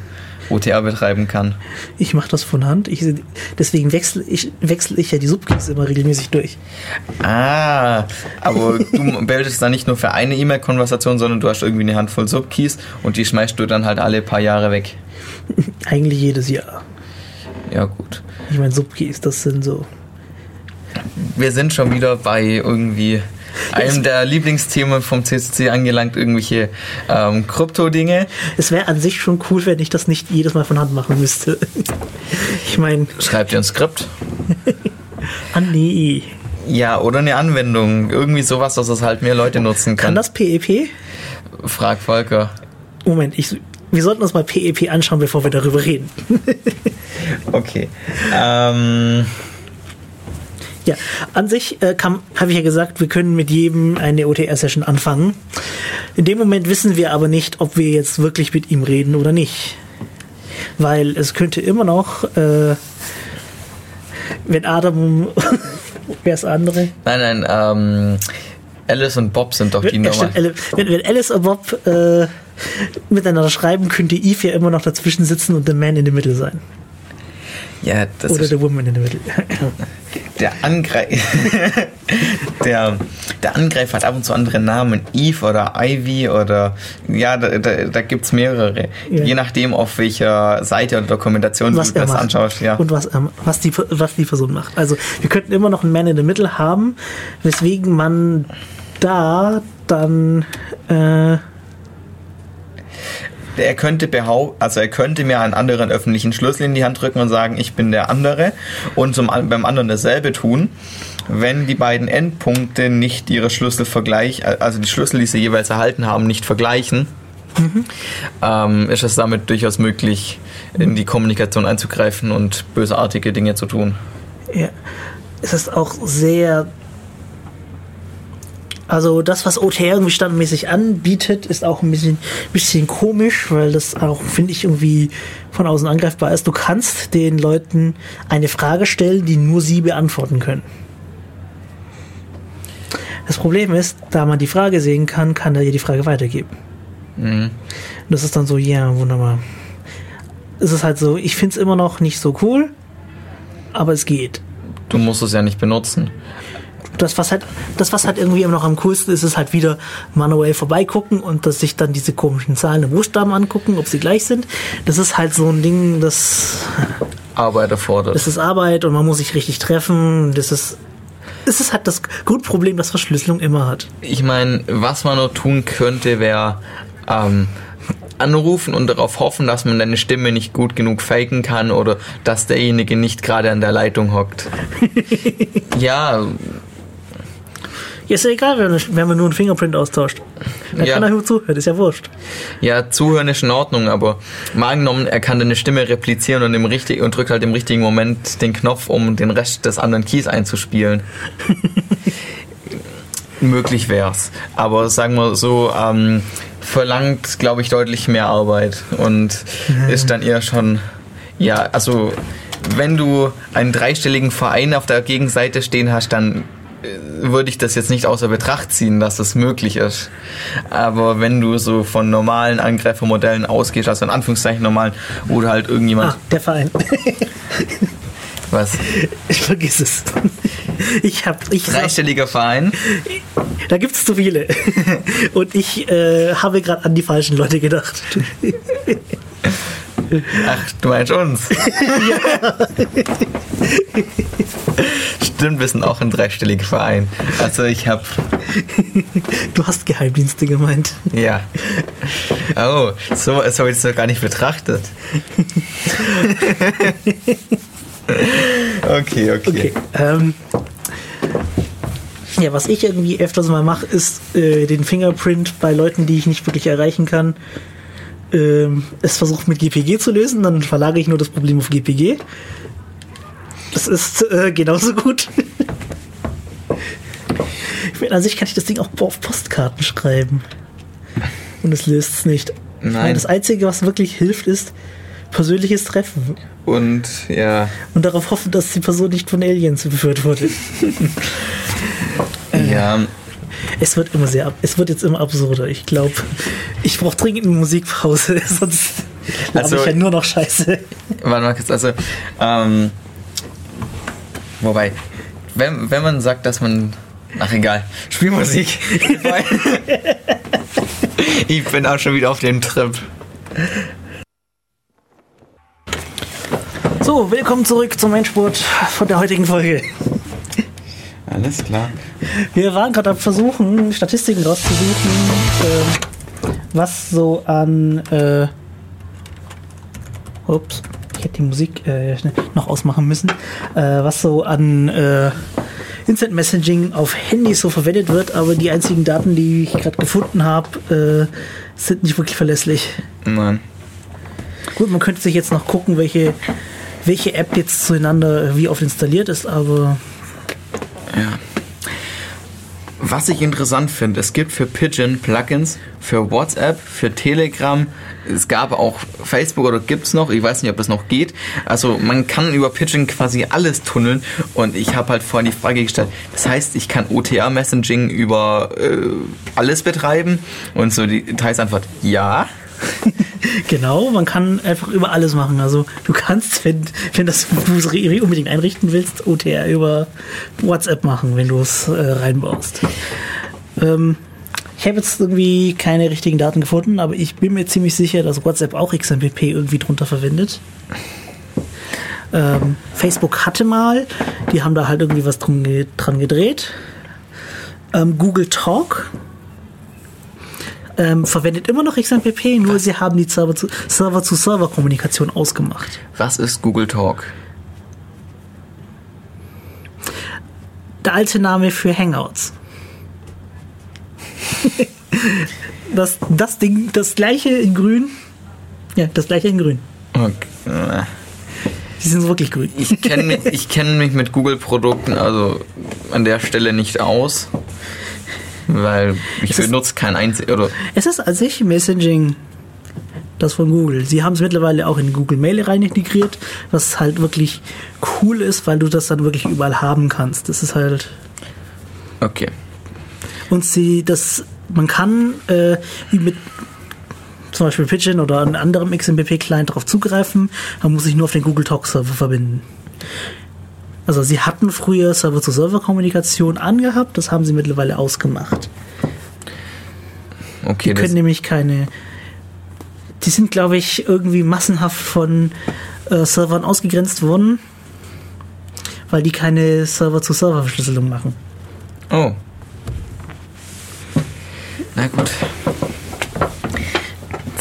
OTR betreiben kann. Ich mache das von Hand. Ich, deswegen wechsle ich, wechsel ich ja die Subkeys immer regelmäßig durch. Ah, aber <laughs> du bildest dann nicht nur für eine E-Mail-Konversation, sondern du hast irgendwie eine Handvoll Subkeys und die schmeißt du dann halt alle paar Jahre weg. <laughs> Eigentlich jedes Jahr. Ja, gut. Ich meine, Subkeys, das sind so. Wir sind schon wieder bei irgendwie einem der Lieblingsthemen vom CCC angelangt, irgendwelche ähm, Krypto-Dinge. Es wäre an sich schon cool, wenn ich das nicht jedes Mal von Hand machen müsste. Ich meine. Schreibt ihr ein Skript? <laughs> ah, nee. Ja, oder eine Anwendung. Irgendwie sowas, dass es halt mehr Leute nutzen kann. Kann das PEP? Frag Volker. Moment, ich, wir sollten uns mal PEP anschauen, bevor wir darüber reden. <laughs> okay. Ähm. Ja, an sich äh, habe ich ja gesagt, wir können mit jedem eine OTR-Session anfangen. In dem Moment wissen wir aber nicht, ob wir jetzt wirklich mit ihm reden oder nicht. Weil es könnte immer noch, äh, wenn Adam, wer ist der andere? Nein, nein, ähm, Alice und Bob sind doch die Nummer. Wenn, wenn Alice und Bob äh, miteinander schreiben, könnte Eve ja immer noch dazwischen sitzen und der Man in der Mitte sein. Ja, das Oder der Woman in <laughs> der Mitte. Der, Angreif <laughs> der, der Angreifer hat ab und zu andere Namen. Eve oder Ivy oder ja, da, da, da gibt es mehrere. Ja. Je nachdem, auf welcher Seite oder Dokumentation was du das macht. anschaust. Ja. Und was, ähm, was, die, was die Person macht. Also wir könnten immer noch einen Man in the Middle haben, weswegen man da dann äh, er könnte behaupten, also er könnte mir einen anderen öffentlichen Schlüssel in die Hand drücken und sagen, ich bin der andere und zum, beim anderen dasselbe tun. Wenn die beiden Endpunkte nicht ihre Schlüssel vergleichen, also die Schlüssel, die sie jeweils erhalten haben, nicht vergleichen, mhm. ähm, ist es damit durchaus möglich, in die Kommunikation einzugreifen und bösartige Dinge zu tun. Ja, es ist auch sehr also das, was OTR irgendwie standardmäßig anbietet, ist auch ein bisschen, bisschen komisch, weil das auch, finde ich, irgendwie von außen angreifbar ist. Du kannst den Leuten eine Frage stellen, die nur sie beantworten können. Das Problem ist, da man die Frage sehen kann, kann er ihr die Frage weitergeben. Mhm. Das ist dann so, ja, wunderbar. Es ist halt so, ich finde es immer noch nicht so cool, aber es geht. Du musst es ja nicht benutzen das, was halt, das, was halt irgendwie immer noch am coolsten ist, ist halt wieder manuell vorbeigucken und dass sich dann diese komischen Zahlen und Buchstaben angucken, ob sie gleich sind. Das ist halt so ein Ding, das Arbeit erfordert. Das ist Arbeit und man muss sich richtig treffen. Das ist es ist halt das Grundproblem, das Verschlüsselung immer hat. Ich meine, was man nur tun könnte, wäre ähm, anrufen und darauf hoffen, dass man deine Stimme nicht gut genug faken kann oder dass derjenige nicht gerade an der Leitung hockt. <laughs> ja, ist ja egal, wenn, wenn man nur einen Fingerprint austauscht. Da ja. kann er nur zuhören, ist ja wurscht. Ja, zuhören ist in Ordnung, aber mal angenommen, er kann deine Stimme replizieren und, im richtig, und drückt halt im richtigen Moment den Knopf, um den Rest des anderen Keys einzuspielen. <laughs> Möglich wär's. Aber sagen wir so, ähm, verlangt, glaube ich, deutlich mehr Arbeit und ja. ist dann eher schon, ja, also wenn du einen dreistelligen Verein auf der Gegenseite stehen hast, dann würde ich das jetzt nicht außer Betracht ziehen, dass das möglich ist. Aber wenn du so von normalen Angreifermodellen ausgehst, also in Anführungszeichen normalen, oder halt irgendjemand. Ah, der Verein. <laughs> Was? Ich vergiss es. Ich hab, ich Dreistelliger Verein? Da gibt es zu viele. <laughs> Und ich äh, habe gerade an die falschen Leute gedacht. <laughs> Ach, du meinst uns? ja. Stimmt, wir sind auch ein dreistelliger Verein. Also ich habe... Du hast Geheimdienste gemeint. Ja. Oh, so, so habe ich es noch gar nicht betrachtet. okay, okay. okay ähm, ja, was ich irgendwie öfters mal mache, ist äh, den Fingerprint bei Leuten, die ich nicht wirklich erreichen kann, ähm, es versucht mit GPG zu lösen, dann verlagere ich nur das Problem auf GPG. Das ist äh, genauso gut. <laughs> Ich meine, an sich kann ich das Ding auch auf Postkarten schreiben. Und es löst es nicht. Ich meine, Nein. das Einzige, was wirklich hilft, ist persönliches Treffen. Und ja, Und darauf hoffen, dass die Person nicht von Aliens überführt wurde. ja, <laughs> Es wird immer sehr, ab- es wird jetzt immer absurder. Ich glaube, ich brauche dringend eine Musikpause, <laughs> sonst Also- ich ja nur noch Scheiße. warte mal kurz, also, ähm, wobei, wenn, wenn man sagt, dass man, ach egal, Spielmusik. ich bin <laughs> auch schon wieder auf dem Trip. So, willkommen zurück zum Endspurt von der heutigen Folge. Alles klar. Wir waren gerade am Versuchen, Statistiken rauszusuchen, ähm, was so an. Äh, ups, ich hätte die Musik äh, noch ausmachen müssen. Äh, was so an äh, Instant Messaging auf Handys so verwendet wird, aber die einzigen Daten, die ich gerade gefunden habe, äh, sind nicht wirklich verlässlich. Nein. Gut, man könnte sich jetzt noch gucken, welche, welche App jetzt zueinander wie oft installiert ist, aber Ja. Was ich interessant finde, es gibt für Pigeon Plugins, für WhatsApp, für Telegram, es gab auch Facebook oder gibt's noch, ich weiß nicht, ob das noch geht. Also man kann über Pigeon quasi alles tunneln und ich habe halt vorhin die Frage gestellt, das heißt, ich kann OTA-Messaging über äh, alles betreiben und so die Detailsantwort, ja. <laughs> Genau, man kann einfach über alles machen. Also du kannst, wenn, wenn das du unbedingt einrichten willst, OTR über WhatsApp machen, wenn du es äh, reinbaust. Ähm, ich habe jetzt irgendwie keine richtigen Daten gefunden, aber ich bin mir ziemlich sicher, dass WhatsApp auch XMPP irgendwie drunter verwendet. Ähm, Facebook hatte mal, die haben da halt irgendwie was drum, dran gedreht. Ähm, Google Talk ähm, verwendet immer noch XMPP, nur sie haben die Server-zu- Server-zu-Server-Kommunikation ausgemacht. Was ist Google Talk? Der alte Name für Hangouts. das, das Ding, das gleiche in grün. Ja, das gleiche in grün. Okay. Die sind wirklich grün. Ich kenne mich, ich kenn mich mit Google-Produkten also an der Stelle nicht aus, weil ich Es ist- benutze kein einziges. Oder Es ist an sich Messaging, das von Google. Sie haben es mittlerweile auch in Google Mail rein integriert, was halt wirklich cool ist, weil du das dann wirklich überall haben kannst. Das ist halt okay. Und sie, das, man kann äh, mit zum Beispiel Pigeon oder einem anderen XMPP-Client darauf zugreifen, man muss sich nur auf den Google Talk-Server verbinden. Also sie hatten früher Server-zu-Server-Kommunikation angehabt, das haben sie mittlerweile ausgemacht. Okay, Die können nämlich keine. Die sind, glaube ich, irgendwie massenhaft von äh, Servern ausgegrenzt worden, weil die keine Server-zu-Server-Verschlüsselung machen. oh. Na gut.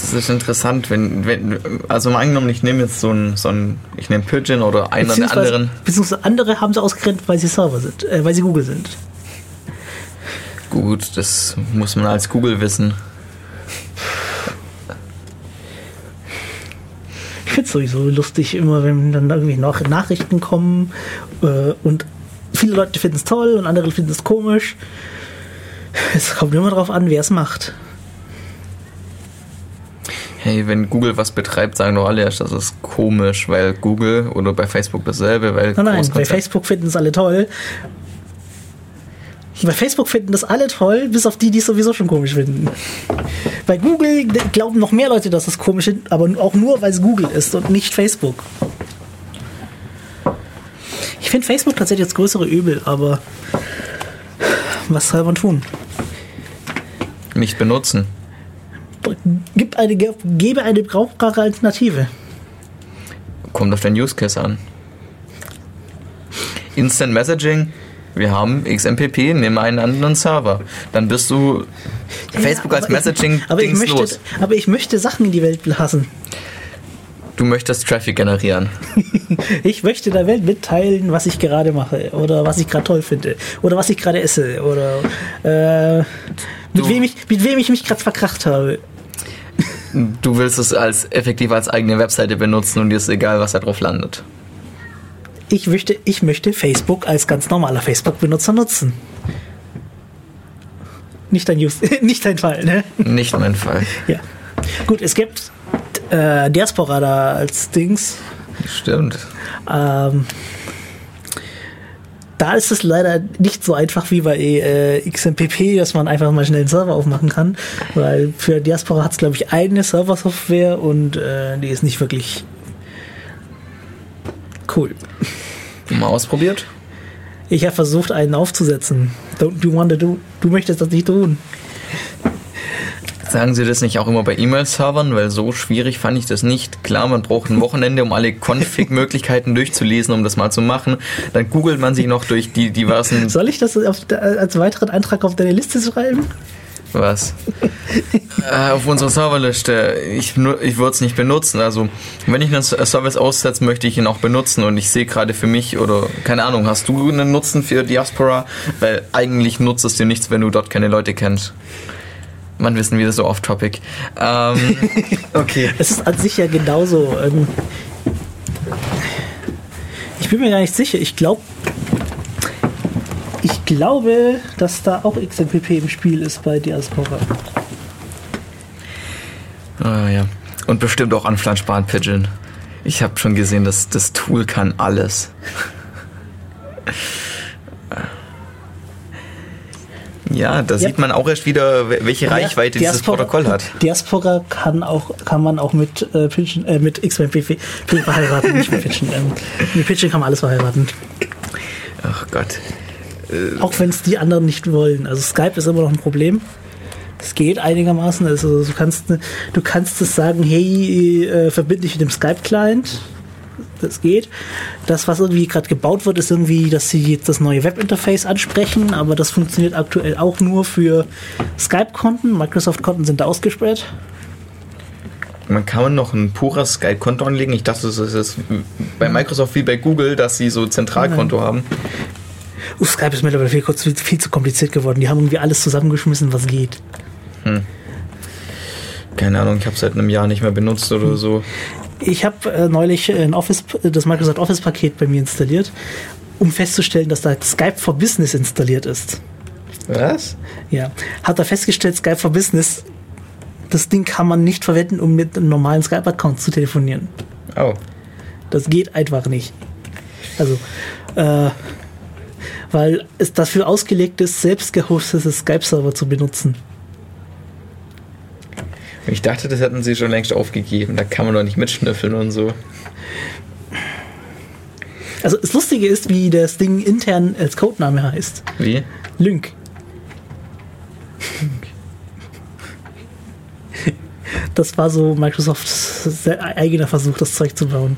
Das ist interessant, wenn, wenn also mal angenommen, ich nehme jetzt so ein, so ein ich nehme Pigeon oder einen der anderen. Beziehungsweise andere haben sie ausgegrenzt, weil sie Server sind, äh, weil sie Google sind. Gut, das muss man als Google wissen. Ich finde es sowieso lustig, immer wenn dann irgendwie noch Nachrichten kommen äh, und viele Leute finden es toll und andere finden es komisch. Es kommt immer darauf an, wer es macht. Hey, wenn Google was betreibt, sagen doch alle erst, das ist komisch, weil Google oder bei Facebook dasselbe, weil Nein, nein, bei Facebook finden es alle toll. Bei Facebook finden das alle toll, bis auf die, die es sowieso schon komisch finden. Bei Google glauben noch mehr Leute, dass es komisch ist, aber auch nur, weil es Google ist und nicht Facebook. Ich finde Facebook tatsächlich das größere Übel, aber was soll man tun? nicht benutzen. Gib eine, gebe eine brauchbare Alternative. Kommt auf den Use Case an. Instant Messaging, wir haben XMPP, nimm einen anderen Server. Dann bist du Facebook Ja, als aber ich- Messaging aber ich, möchte, los. aber ich möchte Sachen in die Welt lassen. Du möchtest Traffic generieren. <laughs> Ich möchte der Welt mitteilen, was ich gerade mache oder was ich gerade toll finde oder was ich gerade esse oder äh, mit, wem ich, mit wem ich mich gerade verkracht habe. Du willst es als effektiv als eigene Webseite benutzen und dir ist egal, was da drauf landet. Ich möchte, ich möchte Facebook als ganz normaler Facebook-Benutzer nutzen. Nicht dein, Use, <laughs> nicht dein Fall, ne? Nicht mein Fall. Ja. Gut, es gibt äh, Diaspora da als Dings. Stimmt. Ähm, da ist es leider nicht so einfach wie bei äh, XMPP, dass man einfach mal schnell einen Server aufmachen kann, weil für Diaspora hat es, glaube ich, eigene Server-Software und äh, die ist nicht wirklich cool. Mal ausprobiert? Ich habe versucht, einen aufzusetzen. Don't you want to do? Du möchtest das nicht tun. Sagen Sie das nicht auch immer bei E-Mail-Servern? Weil so schwierig fand ich das nicht. Klar, man braucht ein Wochenende, um alle Config-Möglichkeiten durchzulesen, um das mal zu machen. Dann googelt man sich noch durch die diversen. <laughs> Soll ich das auf, als weiteren Antrag auf deine Liste schreiben? Was? äh, auf unserer Serverliste. Ich, ich würde es nicht benutzen. Also, wenn ich einen Service aussetze, möchte ich ihn auch benutzen. Und ich sehe gerade für mich, oder keine Ahnung, hast du einen Nutzen für Diaspora? Weil eigentlich nutzt es dir nichts, wenn du dort keine Leute kennst. Man wissen wieder so off-topic. Ähm, <laughs> okay. Es ist an sich ja genauso. Ähm, ich bin mir gar nicht sicher. Ich glaube, ich glaube, dass da auch XMPP im Spiel ist bei Diaspora. Ah ja. Und bestimmt auch anflanschbaren Pigeon. Ich habe schon gesehen, dass das Tool kann alles. <laughs> Ja, da ja. sieht man auch erst wieder, welche Reichweite Diaspora, dieses Protokoll hat. Diaspora kann auch kann man auch mit äh, Pigeon, äh, mit XMPP verheiraten, nicht mit Pigeon. Ähm, mit Pigeon kann man alles verheiraten. Ach Gott. Äh, auch wenn es die anderen nicht wollen. Also Skype ist immer noch ein Problem. Es geht einigermaßen. Also du kannst du kannst es sagen, hey, äh, verbinde dich mit dem Skype-Client das geht. Das, was irgendwie gerade gebaut wird, ist irgendwie, dass sie jetzt das neue Webinterface ansprechen, aber das funktioniert aktuell auch nur für Skype-Konten. Microsoft-Konten sind da ausgesperrt. Man kann noch ein pures Skype-Konto anlegen. Ich dachte, das ist bei Microsoft wie bei Google, dass sie so Zentralkonto Nein. haben. Uh, Skype ist mittlerweile viel, viel, zu kompliziert geworden. Die haben irgendwie alles zusammengeschmissen, was geht. Hm. Keine Ahnung, ich habe es seit einem Jahr nicht mehr benutzt oder so. Ich habe äh, neulich ein Office, das Microsoft Office Paket bei mir installiert, um festzustellen, dass da Skype for Business installiert ist. Was? Ja. Hat er festgestellt, Skype for Business, das Ding kann man nicht verwenden, um mit einem normalen Skype-Account zu telefonieren. Oh. Das geht einfach nicht. Also, äh, weil es dafür ausgelegt ist, selbst gehostete Skype-Server zu benutzen. Ich dachte, das hätten sie schon längst aufgegeben. Da kann man doch nicht mitschnüffeln und so. Also das Lustige ist, wie das Ding intern als Codename heißt. Wie? Lync. Das war so Microsofts eigener Versuch, das Zeug zu bauen.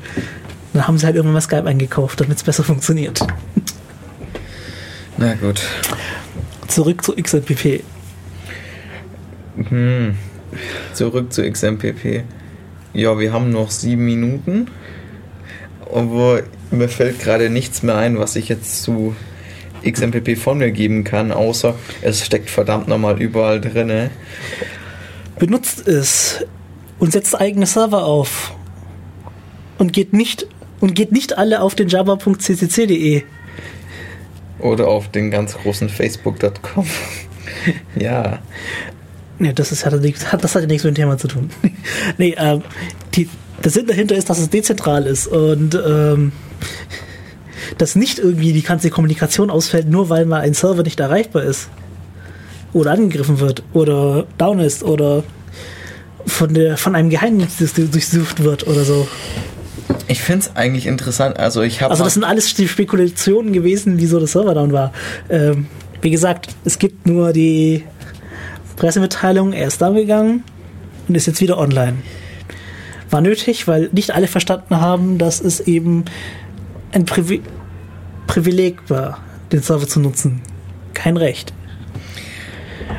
Dann haben sie halt irgendwann mal Skype eingekauft, damit es besser funktioniert. Na gut. Zurück zu XMPP. Hm. Zurück zu XMPP. Ja, wir haben noch sieben Minuten. Aber mir fällt gerade nichts mehr ein, was ich jetzt zu XMPP von mir geben kann, außer es steckt verdammt nochmal überall drin. Benutzt es und setzt eigene Server auf. Und geht nicht, und geht nicht alle auf den java.ccc.de. Oder auf den ganz großen Facebook.com. <laughs> ja. Nee, das, ist, hat, <laughs> das hat ja nichts mit dem Thema zu tun. <laughs> nee, ähm, die, der Sinn dahinter ist, dass es dezentral ist und ähm, dass nicht irgendwie die ganze Kommunikation ausfällt, nur weil mal ein Server nicht erreichbar ist. Oder angegriffen wird oder down ist oder von, der, von einem Geheimdienst durchsucht wird oder so. Ich finde es eigentlich interessant. Also, ich also das sind alles die Spekulationen gewesen, wieso der Server down war. Ähm, wie gesagt, es gibt nur die Pressemitteilung, er ist da gegangen und ist jetzt wieder online. War nötig, weil nicht alle verstanden haben, dass es eben ein Privi Privileg war, den Server zu nutzen. Kein Recht.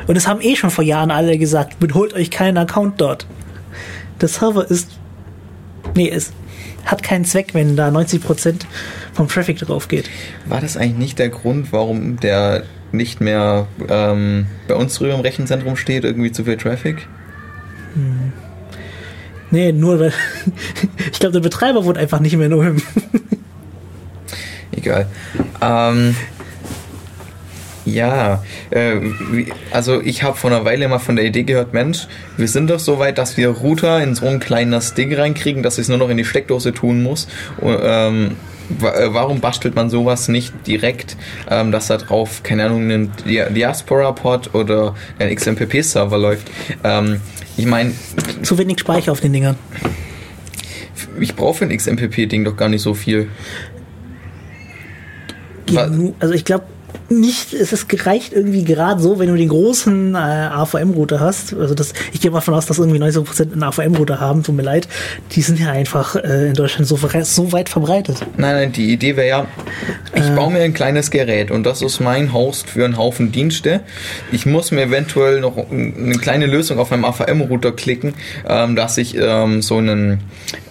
Und es haben eh schon vor Jahren alle gesagt, holt euch keinen Account dort. Der Server ist. Nee, es hat keinen Zweck, wenn da 90% vom Traffic drauf geht. War das eigentlich nicht der Grund, warum der nicht mehr ähm, bei uns drüber im Rechenzentrum steht, irgendwie zu viel Traffic? Hm. Nee, nur weil. <laughs> ich glaube, der Betreiber wohnt einfach nicht mehr in Ulm. <laughs> Egal. Ähm, Ja, äh, wie, also ich habe vor einer Weile mal von der Idee gehört, Mensch, wir sind doch so weit, dass wir Router in so ein kleines Ding reinkriegen, dass ich es nur noch in die Steckdose tun muss. Und, ähm, äh, warum bastelt man sowas nicht direkt, ähm, dass da drauf, keine Ahnung, ein Diaspora-Pod oder ein XMPP-Server läuft? Ähm, ich meine... Zu wenig Speicher auf den Dingern. Ich brauche für ein XMPP-Ding doch gar nicht so viel. Also ich glaube, nicht, es ist gereicht irgendwie gerade so, wenn du den großen äh, AVM-Router hast. Also das, ich gehe mal davon aus, dass irgendwie 90% einen AVM-Router haben, tut mir leid. Die sind ja einfach äh, in Deutschland so, so weit verbreitet. Nein, nein, die Idee wäre ja, ich äh, baue mir ein kleines Gerät und das ist mein Host für einen Haufen Dienste. Ich muss mir eventuell noch eine kleine Lösung auf meinem AVM-Router klicken, ähm, dass ich ähm, so einen,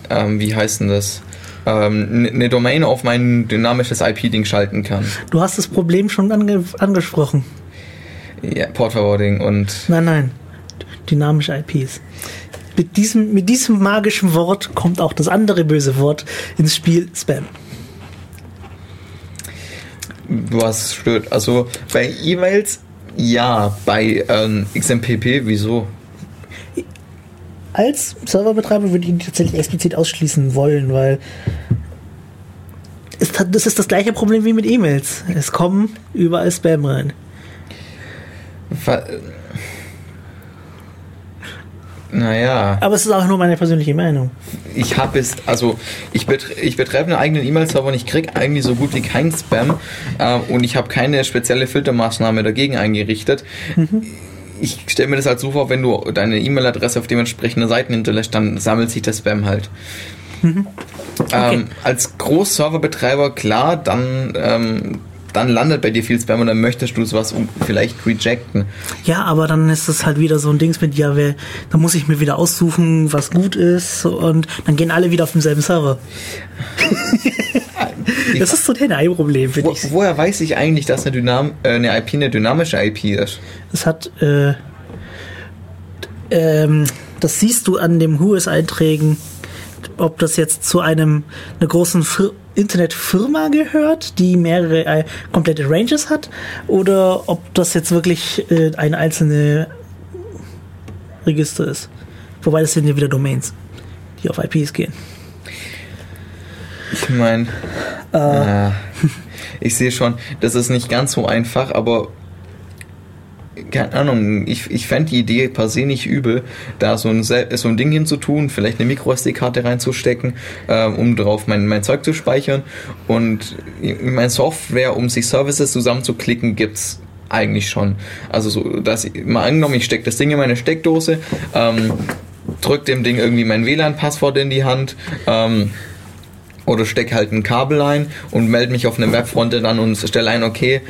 ähm, wie heißt denn das? Ähm, eine Domain auf mein dynamisches IP-Ding schalten kann. Du hast das Problem schon ange angesprochen. Ja, Port Forwarding und. Nein, nein. Dynamische IPs. Mit diesem, mit diesem magischen Wort kommt auch das andere böse Wort ins Spiel, Spam. Was stört? Also bei E-Mails ja, bei ähm, XMPP, wieso? Als Serverbetreiber würde ich ihn tatsächlich explizit ausschließen wollen, weil es, das ist das gleiche Problem wie mit E-Mails. Es kommen überall Spam rein. Naja. Aber es ist auch nur meine persönliche Meinung. Ich habe es, also ich, betre ich betreibe einen eigenen E-Mail-Server und ich kriege eigentlich so gut wie keinen Spam äh, und ich habe keine spezielle Filtermaßnahme dagegen eingerichtet. Mhm ich stelle mir das halt so vor, wenn du deine E-Mail-Adresse auf dementsprechende Seiten hinterlässt, dann sammelt sich der Spam halt. Mhm. Okay. Ähm, als Großserverbetreiber, klar, dann, ähm, dann landet bei dir viel Spam und dann möchtest du sowas vielleicht rejecten. Ja, aber dann ist es halt wieder so ein Dings mit, ja, wer, da muss ich mir wieder aussuchen, was gut ist und dann gehen alle wieder auf denselben Server. <laughs> <laughs> das ist so ein Problem, finde Wo, ich. Woher weiß ich eigentlich, dass eine, Dynam äh, eine IP eine dynamische IP ist? Das hat, äh, ähm, das siehst du an dem Whois-Einträgen, ob das jetzt zu einem, einer großen Fir Internetfirma gehört, die mehrere äh, komplette Ranges hat, oder ob das jetzt wirklich äh, eine einzelne Register ist. Wobei das sind ja wieder Domains, die auf IPs gehen. Ich meine, äh. äh, ich sehe schon, das ist nicht ganz so einfach, aber keine Ahnung, ich, ich fände die Idee per se nicht übel, da so ein, so ein Ding hinzutun, vielleicht eine Micro-SD-Karte reinzustecken, äh, um drauf mein, mein Zeug zu speichern. Und meine Software, um sich Services zusammenzuklicken, gibt es eigentlich schon. Also so, dass mal angenommen, ich stecke das Ding in meine Steckdose, ähm, drück dem Ding irgendwie mein WLAN-Passwort in die Hand, ähm, oder stecke halt ein Kabel ein und melde mich auf eine Webfrontend an und stelle ein, okay,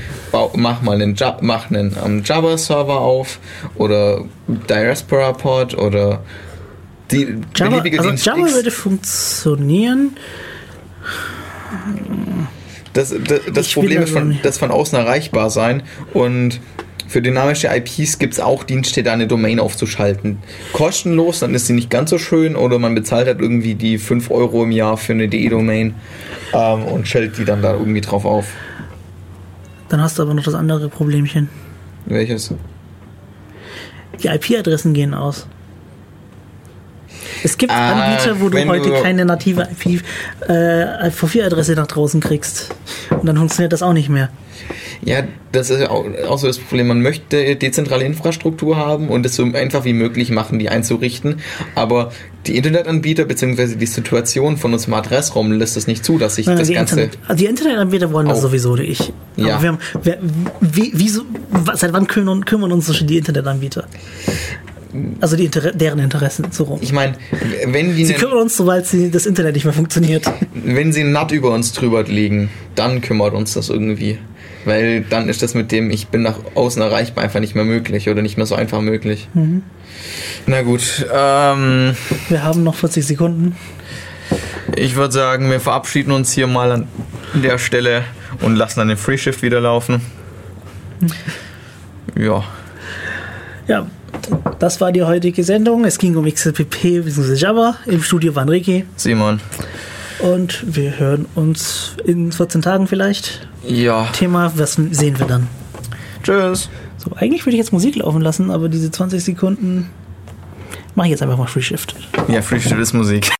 mach mal einen, mach einen um, ähm, Java-Server auf oder Diaspora-Pod oder die Java, beliebige also Dienst Java X. würde funktionieren. Das, das, das Problem ist, von, das von außen erreichbar sein und für dynamische IPs gibt es auch Dienste, da eine Domain aufzuschalten. Kostenlos, dann ist sie nicht ganz so schön oder man bezahlt halt irgendwie die 5 Euro im Jahr für eine DE-Domain ähm, und stellt die dann da irgendwie drauf auf. Dann hast du aber noch das andere Problemchen. Welches? Die IP-Adressen gehen aus. Es gibt ah, Anbieter, wo du heute du keine native IPv4-Adresse äh, nach draußen kriegst. Und dann funktioniert das auch nicht mehr. Ja, das ist auch, auch so das Problem. Man möchte dezentrale Infrastruktur haben und es so einfach wie möglich machen, die einzurichten. Aber die Internetanbieter bzw. die Situation von unserem Adressraum lässt es nicht zu, dass sich das die Ganze. Internet, also die Internetanbieter wollen das sowieso nicht. Ja. Aber wir haben, wir, wie, wieso, seit wann kümmern, kümmern uns die Internetanbieter? Also die Inter deren Interessen so rum. Ich meine, wenn die. Sie kümmern uns, sobald sie das Internet nicht mehr funktioniert. Wenn sie natt über uns drüber liegen, dann kümmert uns das irgendwie. Weil dann ist das mit dem, ich bin nach außen erreichbar, einfach nicht mehr möglich oder nicht mehr so einfach möglich. Mhm. Na gut. Ähm, wir haben noch 40 Sekunden. Ich würde sagen, wir verabschieden uns hier mal an der Stelle und lassen dann den Free Shift wieder laufen. Mhm. Ja. Ja, das war die heutige Sendung. Es ging um XLPP bzw. Java. Im Studio waren Ricky. Simon. Und wir hören uns in 14 Tagen vielleicht. Ja. Thema, was sehen wir dann? Tschüss. So, eigentlich würde ich jetzt Musik laufen lassen, aber diese 20 Sekunden mache ich jetzt einfach mal Free Shift. Ja, Free Shift ist Musik.